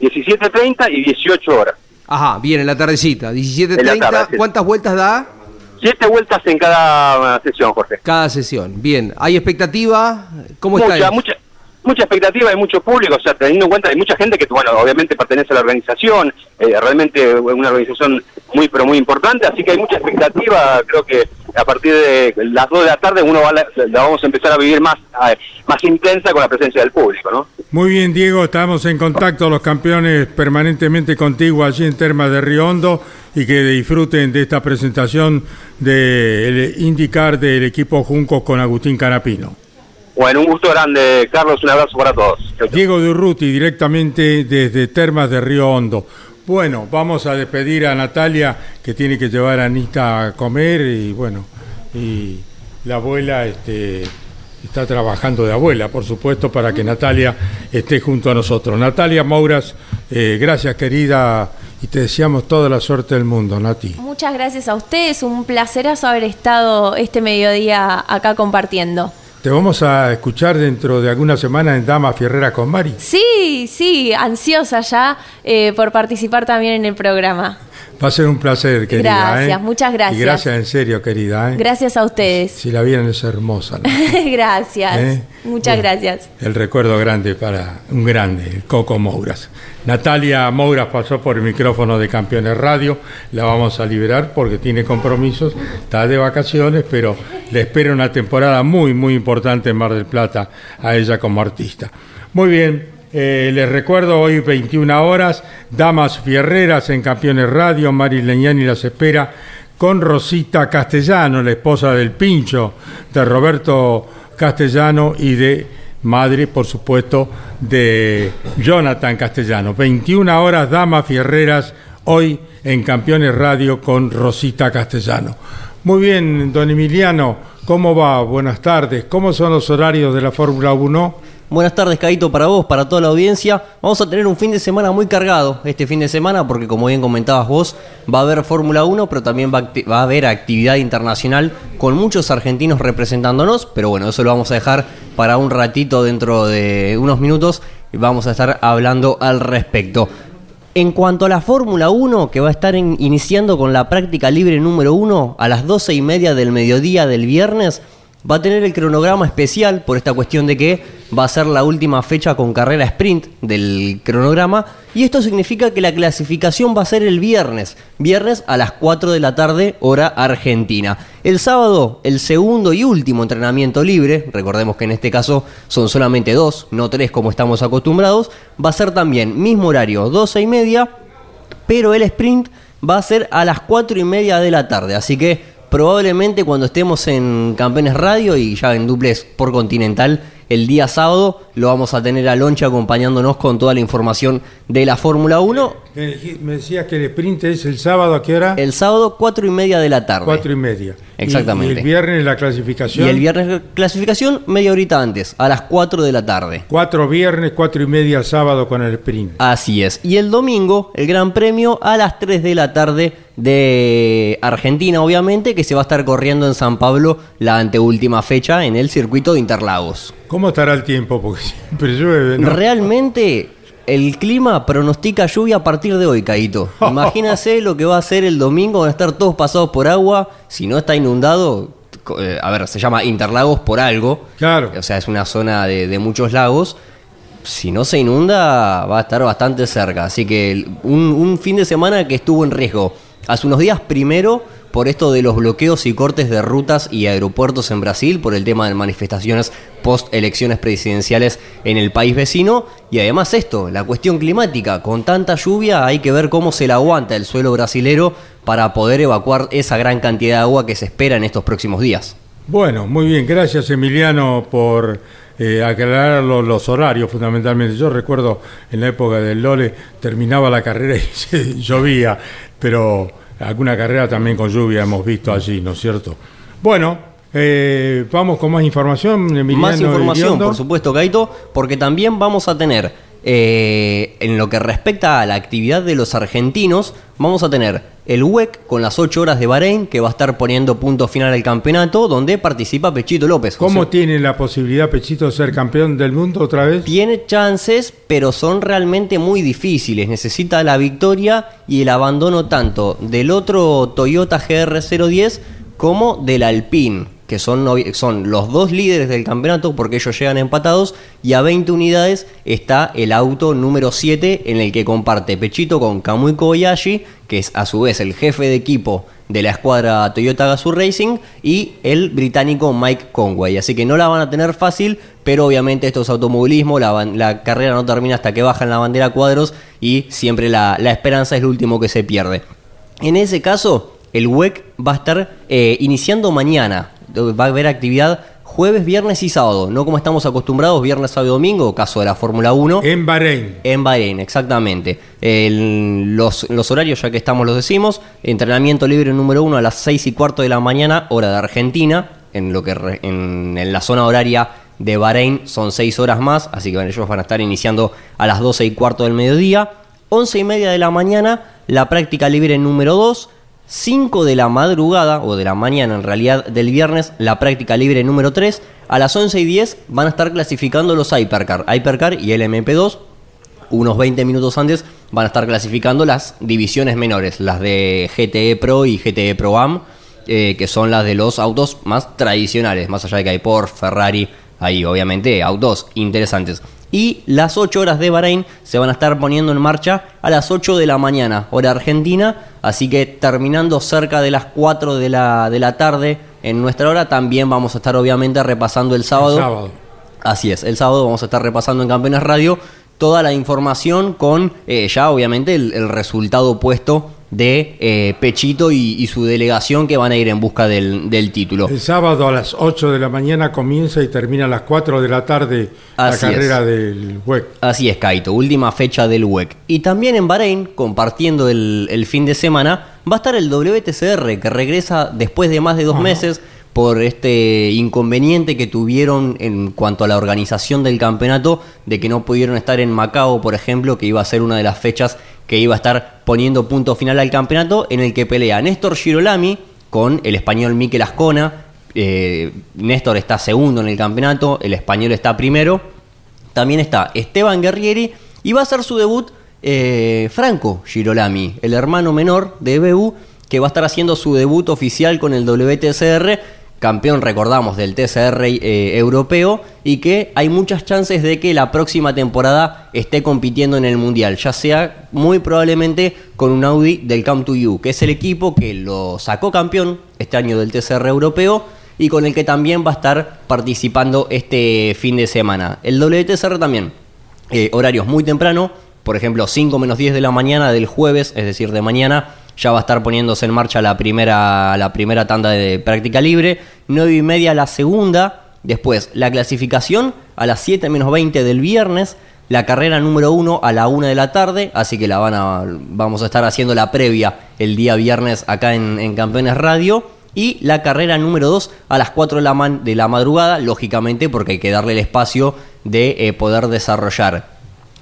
17.30 y 18 horas. Ajá, bien, en la tardecita, En la 17.30. tarde, sí. ¿Cuántas vueltas da? Siete vueltas en cada uh, sesión, Jorge. Cada sesión. Bien, ¿hay expectativa? ¿Cómo está? mucha, eso? mucha, mucha expectativa, hay mucho público, o sea, teniendo en cuenta, hay mucha gente que, bueno, obviamente pertenece a la organización, eh, realmente una organización muy, pero muy importante, así que hay mucha expectativa, creo que a partir de las 2 de la tarde uno va a la, la vamos a empezar a vivir más, eh, más intensa con la presencia del público, ¿no? Muy bien, Diego, estamos en contacto los campeones permanentemente contigo allí en Termas de Río Hondo y que disfruten de esta presentación del IndyCar del equipo Juncos con Agustín Canapino. Bueno, un gusto grande, Carlos, un abrazo para todos. Diego Durruti, directamente desde Termas de Río Hondo. Bueno, vamos a despedir a Natalia, que tiene que llevar a Anita a comer y bueno, y la abuela este, está trabajando de abuela, por supuesto, para que Natalia esté junto a nosotros. Natalia Mouras, eh, gracias querida y te deseamos toda la suerte del mundo, Nati. Muchas gracias a ustedes, un placerazo haber estado este mediodía acá compartiendo. Te vamos a escuchar dentro de alguna semana en Dama Fierrera con Mari. Sí, sí, ansiosa ya eh, por participar también en el programa. Va a ser un placer, querida. Gracias, ¿eh? muchas gracias. Y gracias en serio, querida. ¿eh? Gracias a ustedes. Si la vieran es hermosa. ¿no? gracias, ¿Eh? muchas Bueno. gracias. El recuerdo grande para un grande, el Coco Mouras. Natalia Mouras pasó por el micrófono de Campeones Radio. La vamos a liberar porque tiene compromisos. Está de vacaciones, pero le espera una temporada muy, muy importante en Mar del Plata a ella como artista. Muy bien. Eh, les recuerdo hoy 21 horas, Damas Fierreras en Campeones Radio, Mari Leñani las espera con Rosita Castellano, la esposa del Pincho, de Roberto Castellano y de madre, por supuesto, de Jonathan Castellano. 21 horas, Damas Fierreras, hoy en Campeones Radio con Rosita Castellano. Muy bien, don Emiliano, ¿cómo va? Buenas tardes. ¿Cómo son los horarios de la Fórmula 1? Buenas tardes, Caito, para vos, para toda la audiencia. Vamos a tener un fin de semana muy cargado este fin de semana porque, como bien comentabas vos, va a haber Fórmula 1, pero también va, a haber actividad internacional con muchos argentinos representándonos. Pero bueno, eso lo vamos a dejar para un ratito dentro de unos minutos y vamos a estar hablando al respecto. En cuanto a la Fórmula 1, que va a estar iniciando con la práctica libre número 1 a las 12 y media del mediodía del viernes, va a tener el cronograma especial por esta cuestión de que va a ser la última fecha con carrera sprint del cronograma. Y esto significa que la clasificación va a ser el viernes, viernes a las 4 de la tarde hora argentina. El sábado el segundo y último entrenamiento libre, recordemos que en este caso son solamente dos, no tres como estamos acostumbrados, va a ser también mismo horario, 12 y media, pero el sprint va a ser a las 4 y media de la tarde, así que probablemente cuando estemos en Campeones Radio y ya en duples por Continental el día sábado lo vamos a tener a Loncha acompañándonos con toda la información de la Fórmula 1. Me, decías que el sprint es el sábado, ¿a qué hora? El sábado 4 y media de la tarde. Cuatro y media. Exactamente. Y, el viernes la clasificación. Y el viernes clasificación media horita antes, a las 4 de la tarde. Cuatro viernes, cuatro y media sábado con el sprint. Así es. Y el domingo, el Gran Premio a las 3 de la tarde de Argentina, obviamente, que se va a estar corriendo en San Pablo la anteúltima fecha en el circuito de Interlagos. ¿Cómo estará el tiempo? Porque siempre llueve, ¿no? Realmente el clima pronostica lluvia a partir de hoy, Caito. Imagínase lo que va a ser el domingo, van a estar todos pasados por agua. Si no está inundado, eh, a ver, se llama Interlagos por algo. Claro. O sea, es una zona de, de muchos lagos. Si no se inunda, va a estar bastante cerca. Así que un fin de semana que estuvo en riesgo. Hace unos días primero por esto de los bloqueos y cortes de rutas y aeropuertos en Brasil, por el tema de manifestaciones post elecciones presidenciales en el país vecino. Y además esto, la cuestión climática. Con tanta lluvia hay que ver cómo se la aguanta el suelo brasilero para poder evacuar esa gran cantidad de agua que se espera en estos próximos días. Bueno, muy bien. Gracias, Emiliano, por eh, aclarar lo- los horarios, fundamentalmente. Yo recuerdo en la época del Lole, terminaba la carrera y llovía, pero alguna carrera también con lluvia hemos visto allí, ¿no es cierto? Bueno, eh, vamos con más información, Emiliano. Más información, por supuesto, Caito, porque también vamos a tener, eh, en lo que respecta a la actividad de los argentinos, vamos a tener el WEC con las 8 horas de Bahrein, que va a estar poniendo punto final al campeonato, donde participa Pechito López. ¿Cómo tiene la posibilidad, Pechito, de ser campeón del mundo otra vez? Tiene chances, pero son realmente muy difíciles. Necesita la victoria y el abandono tanto del otro Toyota GR010 como del Alpine, que son, son los dos líderes del campeonato porque ellos llegan empatados y a 20 unidades está el auto número 7 en el que comparte Pechito con Kamui Kobayashi, que es a su vez el jefe de equipo de la escuadra Toyota Gazoo Racing y el británico Mike Conway. Así que no la van a tener fácil, pero obviamente esto es automovilismo, la, carrera no termina hasta que bajan la bandera cuadros y siempre la, la esperanza es lo último que se pierde. En ese caso, el WEC va a estar eh, iniciando mañana. Va a haber actividad jueves, viernes y sábado. No como estamos acostumbrados, viernes, sábado y domingo, caso de la Fórmula 1. En Bahrein. En Bahrein, exactamente. El- los, los horarios, ya que estamos, los decimos. Entrenamiento libre número uno a las 6 y cuarto de la mañana, hora de Argentina. En, lo que re- en, en la zona horaria de Bahrein son 6 horas más, así que bueno, ellos van a estar iniciando a las 12 y cuarto del mediodía. 11 y media de la mañana, la práctica libre número 2. 5 de la madrugada, o de la mañana en realidad, del viernes, la práctica libre número 3. A las 11 y 10 van a estar clasificando los Hypercar, Hypercar y el MP2 unos 20 minutos antes van a estar clasificando las divisiones menores, las de GTE Pro y GTE Pro Am, eh, que son las de los autos más tradicionales, más allá de que hay Porsche, Ferrari, hay obviamente autos interesantes. Y las 8 horas de Bahrein se van a estar poniendo en marcha a las 8 de la mañana, hora argentina, así que terminando cerca de las 4 de la, de la tarde en nuestra hora, también vamos a estar obviamente repasando el sábado. El sábado. Así es, el sábado vamos a estar repasando en Campeones Radio toda la información con eh, ya obviamente el, el resultado puesto de eh, Pechito y, y su delegación que van a ir en busca del, del título. El sábado a las 8 de la mañana comienza y termina a las 4 de la tarde Así la carrera es. del WEC. Así es, Kaito, última fecha del WEC. Y también en Bahrein, compartiendo el, el fin de semana, va a estar el WTCR, que regresa después de más de dos meses por este inconveniente que tuvieron en cuanto a la organización del campeonato, de que no pudieron estar en Macao, por ejemplo, que iba a ser una de las fechas que iba a estar poniendo punto final al campeonato, en el que pelea Néstor Girolami con el español Miquel Ascona. Eh, Néstor está segundo en el campeonato, el español está primero. También está Esteban Guerrieri y va a hacer su debut eh, Franco Girolami, el hermano menor de BU, que va a estar haciendo su debut oficial con el WTCR, campeón, recordamos, del TCR eh, europeo, y que hay muchas chances de que la próxima temporada esté compitiendo en el Mundial, ya sea muy probablemente con un Audi del Come to You, que es el equipo que lo sacó campeón este año del TCR europeo y con el que también va a estar participando este fin de semana. El WTCR también, eh, horarios muy temprano, por ejemplo 5 menos 10 de la mañana del jueves, es decir, de mañana, ya va a estar poniéndose en marcha la primera, la primera tanda de práctica libre, 9 y media la segunda, después la clasificación a las 7 menos 20 del viernes, la carrera número 1 a la 1 de la tarde, así que la van a, vamos a estar haciendo la previa el día viernes acá en, Campeones Radio. Y la carrera número 2 a las 4 de la, man- de la madrugada, lógicamente porque hay que darle el espacio de eh, poder desarrollar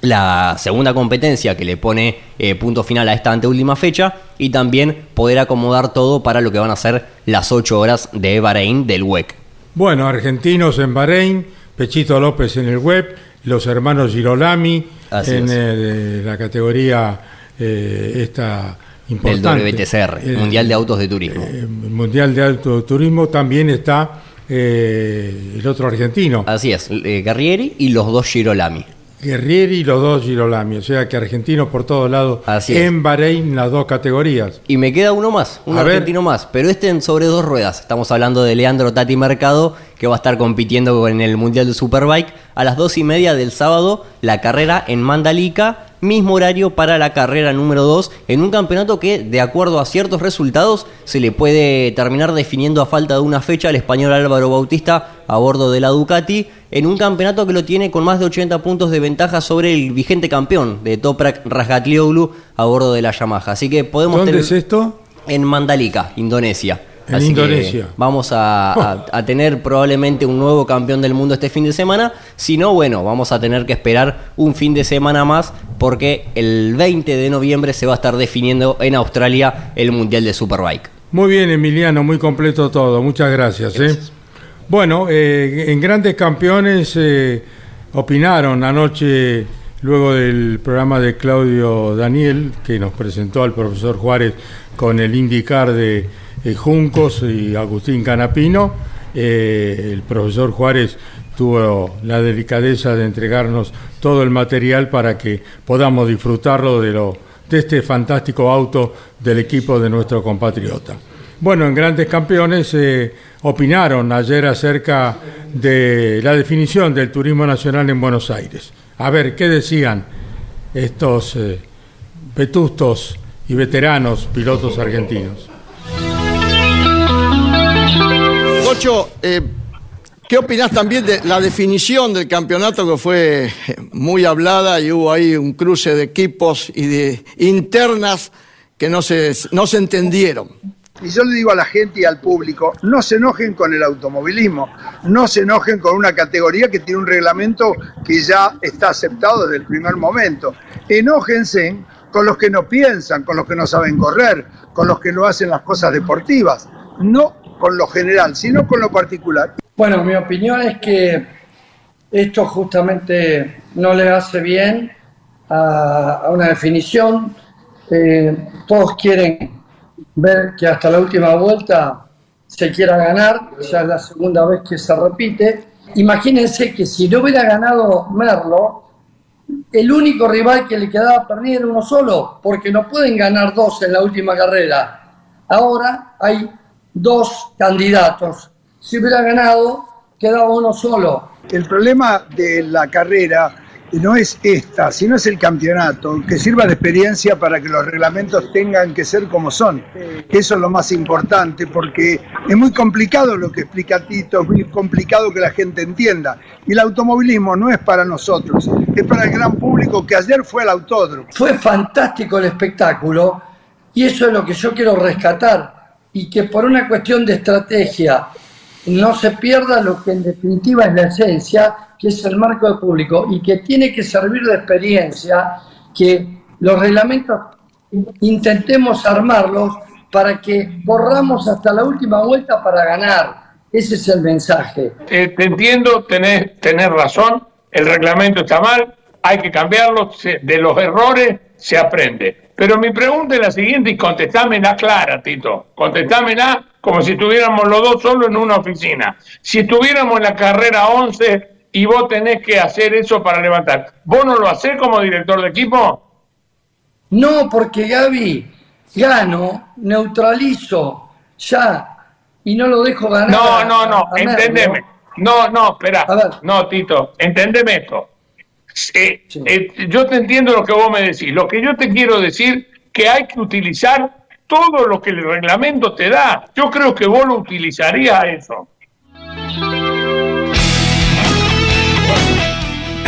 la segunda competencia que le pone eh, punto final a esta anteúltima fecha y también poder acomodar todo para lo que van a ser las 8 horas de Bahrein del WEC. Bueno, argentinos en Bahrein, Pechito López en el web, los hermanos Girolami Así en eh, de la categoría eh, esta importante. Del WTCR, Eh, Mundial de Autos de Turismo. el Mundial de Alto Turismo también está eh, el otro argentino. Así es, eh, Guerrieri y los dos Girolami. Guerrieri y los dos Girolami, o sea que argentinos por todos lados Así en Bahrein las dos categorías. Y me queda uno más, un A ver. argentino más, pero este en sobre dos ruedas. Estamos hablando de Leandro Tati Mercado, que va a estar compitiendo en el Mundial de Superbike a las dos y media del sábado, la carrera en Mandalika, mismo horario para la carrera número 2, en un campeonato que, de acuerdo a ciertos resultados, se le puede terminar definiendo a falta de una fecha al español Álvaro Bautista a bordo de la Ducati, en un campeonato que lo tiene con más de 80 puntos de ventaja sobre el vigente campeón de Toprak Razgatlioglu a bordo de la Yamaha. Así que podemos ¿Dónde tener es esto? en Mandalika, Indonesia. En Así que Indonesia. vamos a, a- a tener probablemente un nuevo campeón del mundo este fin de semana. Si no, bueno, vamos a tener que esperar un fin de semana más porque el 20 de noviembre se va a estar definiendo en Australia el Mundial de Superbike. Muy bien, Emiliano, muy completo todo. Muchas gracias. ¿eh? Bueno, eh, en Grandes Campeones eh, opinaron anoche, luego del programa de Claudio Daniel, que nos presentó al profesor Juárez con el indicar de eh, Juncos y Agustín Canapino. el profesor Juárez tuvo la delicadeza de entregarnos todo el material para que podamos disfrutarlo de, lo, de este fantástico auto del equipo de nuestro compatriota. Bueno, en Grandes Campeones opinaron ayer acerca de la definición del turismo nacional en Buenos Aires. A ver, ¿qué decían estos eh, vetustos y veteranos pilotos argentinos? Ocho, eh, ¿qué opinás también de la definición del campeonato que fue eh, muy hablada y hubo ahí un cruce de equipos y de internas que no se, no se entendieron? Y yo le digo a la gente y al público, no se enojen con el automovilismo, no se enojen con una categoría que tiene un reglamento que ya está aceptado desde el primer momento. Enójense con los que no piensan, con los que no saben correr, con los que no hacen las cosas deportivas, no con lo general, sino con lo particular. Bueno, mi opinión es que esto justamente no le hace bien a, una definición. Eh, todos quieren ver que hasta la última vuelta se quiera ganar, ya es la segunda vez que se repite. Imagínense que si no hubiera ganado Merlo, el único rival que le quedaba perdido era uno solo, porque no pueden ganar dos en la última carrera. Ahora hay dos candidatos. Si hubiera ganado, quedaba uno solo. El problema de la carrera no es esta, sino es el campeonato, que sirva de experiencia para que los reglamentos tengan que ser como son. Eso es lo más importante, porque es muy complicado lo que explica Tito, es muy complicado que la gente entienda. Y el automovilismo no es para nosotros, es para el gran público que ayer fue al autódromo. Fue fantástico el espectáculo y eso es lo que yo quiero rescatar y que por una cuestión de estrategia no se pierda lo que en definitiva es la esencia, que es el marco del público y que tiene que servir de experiencia, que los reglamentos intentemos armarlos para que borramos hasta la última vuelta para ganar. Ese es el mensaje. Te entiendo, tenés, tenés razón, el reglamento está mal, hay que cambiarlo, de los errores se aprende. Pero mi pregunta es la siguiente y contestámela clara, Tito. Contestámela como si estuviéramos los dos solo en una oficina. Si estuviéramos en la carrera 11 y vos tenés que hacer eso para levantar, ¿vos no lo hacés como director de equipo? No, porque Gaby, gano, neutralizo ya y no lo dejo ganar. No, a- no, no, entendeme. No, no, espera. No, Tito, entendeme esto. Eh, eh, yo te entiendo lo que vos me decís. Lo que yo te quiero decir que hay que utilizar todo lo que el reglamento te da. Yo creo que vos lo utilizarías eso.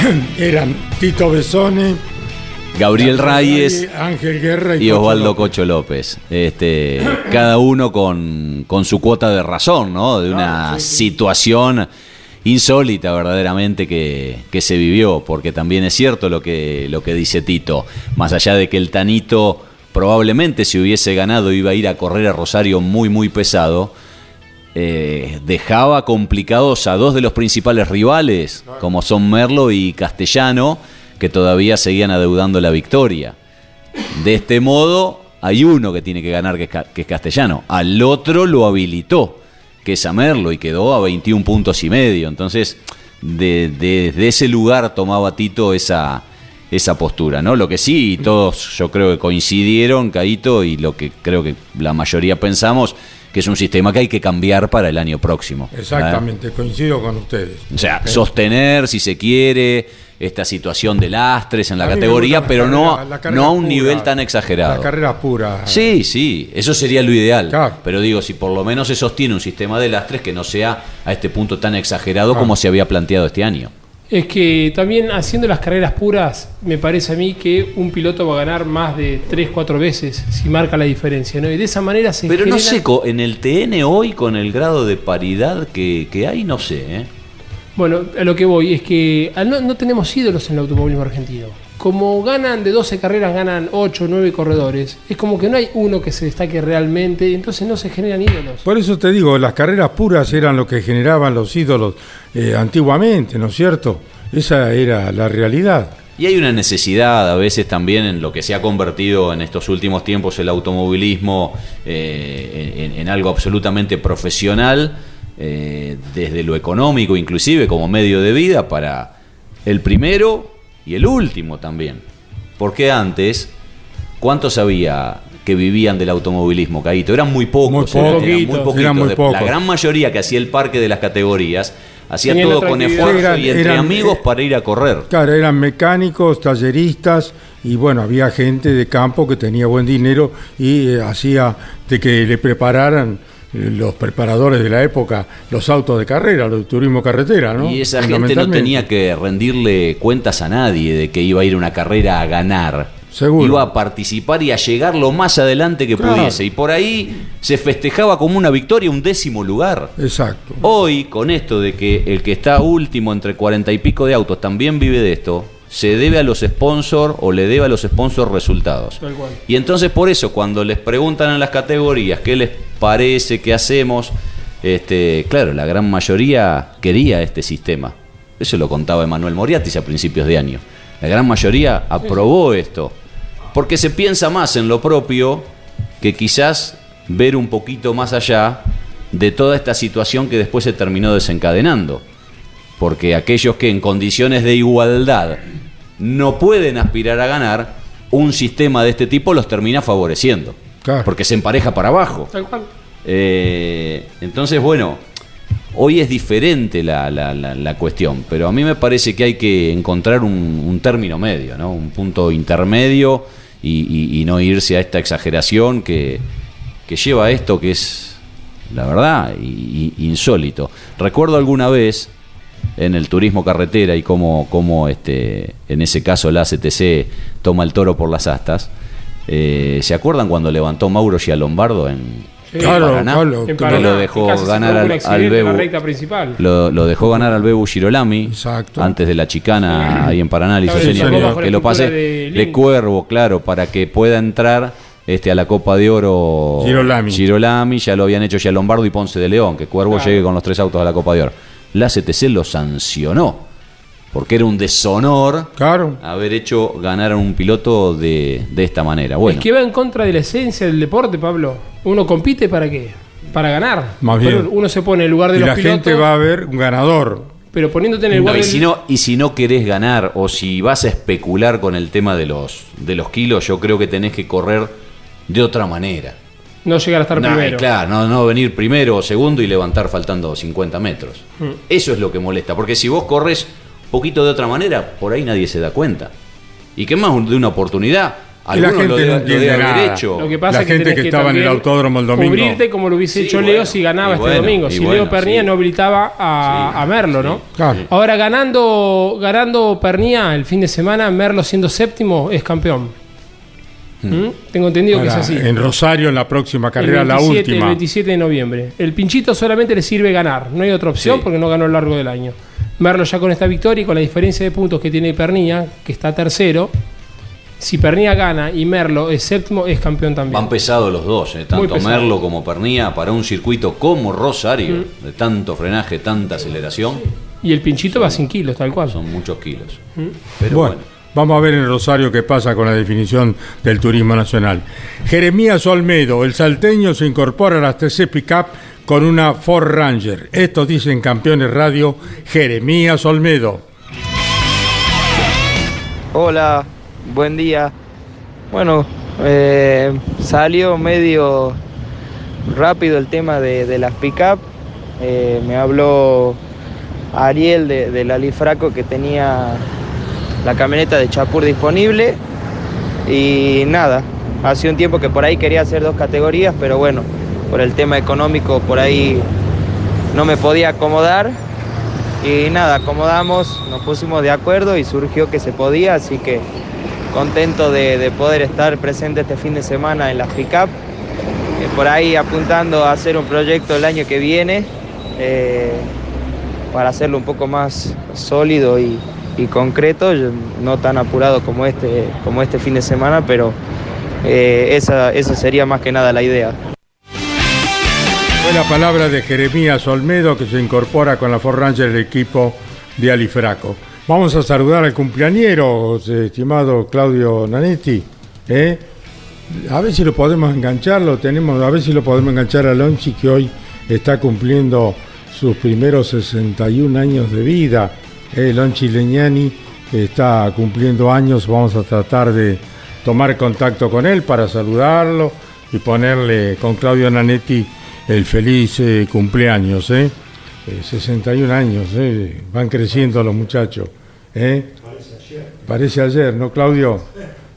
Eran Tito Besone, Gabriel Reyes Ángel Guerra y, y Cocho Osvaldo López. Cocho López. Este, cada uno con, con su cuota de razón, ¿no? De una situación insólita verdaderamente que, que se vivió, porque también es cierto lo que, lo que dice Tito, más allá de que el Tanito probablemente si hubiese ganado iba a ir a correr a Rosario muy muy pesado, eh, dejaba complicados a dos de los principales rivales, como son Merlo y Castellano, que todavía seguían adeudando la victoria. De este modo, hay uno que tiene que ganar, que es, Castellano. Al otro lo habilitó, que es a Merlo, y quedó a 21 puntos y medio. Entonces, de- de- desde ese lugar tomaba Tito esa, esa postura, ¿no? Lo que sí, todos yo creo que coincidieron, Caito, y lo que creo que la mayoría pensamos, que es un sistema que hay que cambiar para el año próximo. Exactamente, coincido con ustedes. O sea, sostener, si se quiere, esta situación de lastres en la categoría, la pero no, carrera- no a un pura, nivel tan exagerado. La carrera pura. Sí, sí, eso sería lo ideal. Pero digo, si por lo menos se sostiene un sistema de lastres que no sea a este punto tan exagerado Ah. como se había planteado este año. Es que también haciendo las carreras puras, me parece a mí que un piloto va a ganar más de 3, 4 veces si marca la diferencia, ¿no? Y de esa manera se Pero no sé, en el TN hoy, con el grado de paridad que, que hay, no sé. ¿eh? Bueno, a lo que voy es que al no, no tenemos ídolos en el automovilismo argentino. Como ganan de 12 carreras, ganan 8 o 9 corredores. Es como que no hay uno que se destaque realmente, entonces no se generan ídolos. Por eso te digo, las carreras puras eran lo que generaban los ídolos eh, antiguamente, ¿no es cierto? Esa era la realidad. Y hay una necesidad a veces también en lo que se ha convertido en estos últimos tiempos el automovilismo eh, en, en algo absolutamente profesional, eh, desde lo económico inclusive como medio de vida para el primero y el último también. Porque antes, ¿cuántos había que vivían del automovilismo, Caíto? Eran muy pocos, Muy eran- eran poquitos. muy poquitos. Eran muy De- pocos. La gran mayoría que hacía el parque de las categorías hacía todo con esfuerzo Eran- y entre eran- amigos para ir a correr. Claro, eran mecánicos, talleristas y bueno, había gente de campo que tenía buen dinero y eh, hacía de que le prepararan eh, los preparadores de la época los autos de carrera, los de turismo carretera, ¿no? Y esa gente no tenía que rendirle cuentas a nadie de que iba a ir a una carrera a ganar. Seguro. Iba a participar y a llegar lo más adelante que Claro. pudiese. Y por ahí se festejaba como una victoria, un décimo lugar. Exacto. Hoy, con esto de que el que está último entre cuarenta y pico de autos también vive de esto, se debe a los sponsors o le debe a los sponsors resultados. Tal cual. Y entonces por eso cuando les preguntan en las categorías qué les parece, qué hacemos, este, claro, la gran mayoría quería este sistema. Eso lo contaba Emanuel Moriatis a principios de año. La gran mayoría aprobó esto. Porque se piensa más en lo propio que quizás ver un poquito más allá de toda esta situación que después se terminó desencadenando. Porque aquellos que en condiciones de igualdad no pueden aspirar a ganar, un sistema de este tipo los termina favoreciendo. Porque se empareja para abajo. Tal cual. Eh, entonces, bueno, hoy es diferente la, la- la- la cuestión, pero a mí me parece que hay que encontrar un, un término medio, ¿no? un punto intermedio y, y- y no irse a esta exageración que, que lleva a esto que es, la verdad, y- y- insólito. Recuerdo alguna vez en el turismo carretera y cómo, cómo este, en ese caso la ACTC toma el toro por las astas. Eh, ¿Se acuerdan cuando levantó Mauro Lombardo en, en Claro, Paraná, claro, lo dejó ganar al, al Bebu. Lo, lo dejó ganar al Bebu Girolami antes de la chicana ahí en Paraná, Claro, sí, que, que lo pase de cuervo, claro, para que pueda entrar este, a la Copa de Oro Girolami. Girolami, ya lo habían hecho ya Lombardo y Ponce de León, que Cuervo Claro. llegue con los tres autos a la Copa de Oro. La CTC lo sancionó, porque era un deshonor haber hecho ganar a un piloto de, de esta manera. Bueno, Es que va en contra de la esencia del deporte, Pablo. Uno compite para qué? Para ganar. Más Pero bien. Uno se pone en el lugar de Y los la pilotos. gente va a ver un ganador. Pero poniéndote en el No, lugar y, del- si no, y si no querés ganar o si vas a especular con el tema de los, de los kilos, yo creo que tenés que correr de otra manera. No llegar a estar No, primero. claro, no, no venir primero o segundo y levantar faltando 50 metros. Mm. Eso es lo que molesta, porque si vos corres poquito de otra manera, por ahí nadie se da cuenta. Y que más de una oportunidad, Y la alguno gente lo no lo nada. hecho. Lo que pasa La es que gente que que estaba en el autódromo el domingo. Cubrirte como lo hubiese Sí, hecho bueno, Leo si ganaba este bueno, domingo. Si bueno, Leo Pernía sí. no habilitaba a, a Merlo, ¿no? Claro. Ahora ganando, ganando Pernía el fin de semana, Merlo siendo séptimo es campeón. ¿Mm? Tengo entendido que es así. En Rosario, en la próxima carrera, el la 27, última. El 27 de noviembre. El pinchito solamente le sirve ganar. No hay otra opción Sí. porque no ganó a lo largo del año. Merlo ya con esta victoria y con la diferencia de puntos que tiene Pernía, que está tercero. Si Pernía gana y Merlo es séptimo, es campeón también. Van pesados los dos, eh, tanto. Merlo como Pernía, para un circuito como Rosario, de tanto frenaje, tanta aceleración, Y el pinchito va sin kilos, tal cual. son muchos kilos. ¿Mm? Pero bueno, vamos a ver en Rosario qué pasa con la definición del turismo nacional. Jeremías Olmedo, el salteño, se incorpora a las TC Pickup con una Ford Ranger. Esto dicen campeones radio Jeremías Olmedo. Hola, buen día. Bueno, eh, salió medio rápido el tema de, de las pick-up. Eh, me habló Ariel de, del Alifraco que tenía la camioneta de Chapur disponible. Y nada, hace un tiempo que por ahí quería hacer dos categorías, pero bueno, por el tema económico por ahí no me podía acomodar. Y nada, acomodamos, nos pusimos de acuerdo y surgió que se podía, así que contento de, de poder estar presente este fin de semana en las pick-up. Eh, por ahí apuntando a hacer un proyecto el año que viene eh, para hacerlo un poco más sólido y, y concreto, no tan apurado como este, como este fin de semana, pero eh, esa, esa sería más que nada la idea. Fue la palabra de Jeremías Olmedo que se incorpora con la Ford Ranger del equipo de Alifraco. Vamos a saludar al cumpleañero, eh, estimado Claudio Nanetti. ¿eh? A ver si lo podemos enganchar, lo tenemos, a ver si lo podemos enganchar a Lonchi que hoy está cumpliendo sus primeros 61 años de vida. Eh, Lonchi Leñani está cumpliendo años, vamos a tratar de tomar contacto con él para saludarlo y ponerle con Claudio Nanetti el feliz eh, cumpleaños. ¿eh? Eh, 61 años, ¿eh? van creciendo los muchachos. ¿eh? Parece ayer, ¿no, Claudio?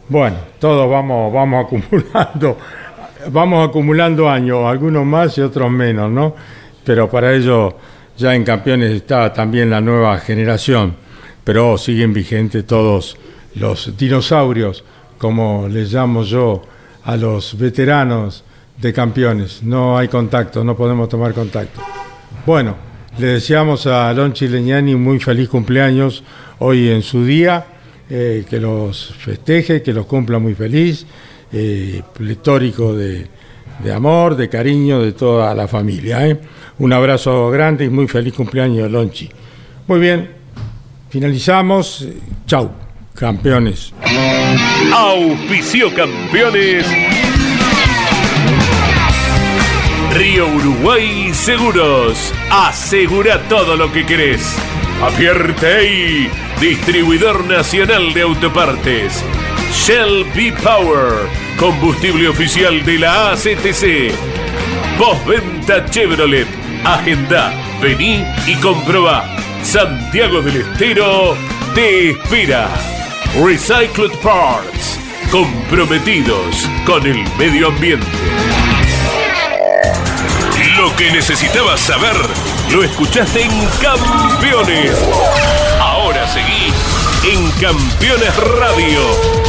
Bueno, todos vamos, vamos acumulando, vamos acumulando años, algunos más y otros menos, ¿no? Pero para ello ya en campeones está también la nueva generación, pero siguen vigentes todos los dinosaurios, como les llamo yo a los veteranos de campeones. No hay contacto, no podemos tomar contacto. Bueno, le deseamos a Lonchi Leñani un muy feliz cumpleaños hoy en su día, eh, que los festeje, que los cumpla muy feliz, eh, de, de amor, de cariño de toda la familia. ¿eh? Un abrazo grande y muy feliz cumpleaños, Lonchi. Muy bien, finalizamos. Chau, campeones. Auspicio campeones. Río Uruguay Seguros. Asegura todo lo que querés. Apierte distribuidor nacional de autopartes. Shell B Power, combustible oficial de la ACTC. Postventa Chevrolet. Agenda, vení y comprobá. Santiago del Estero te espera. Recycled Parts, comprometidos con el medio ambiente. Lo que necesitabas saber, lo escuchaste en Campeones. Ahora seguí en Campeones Radio,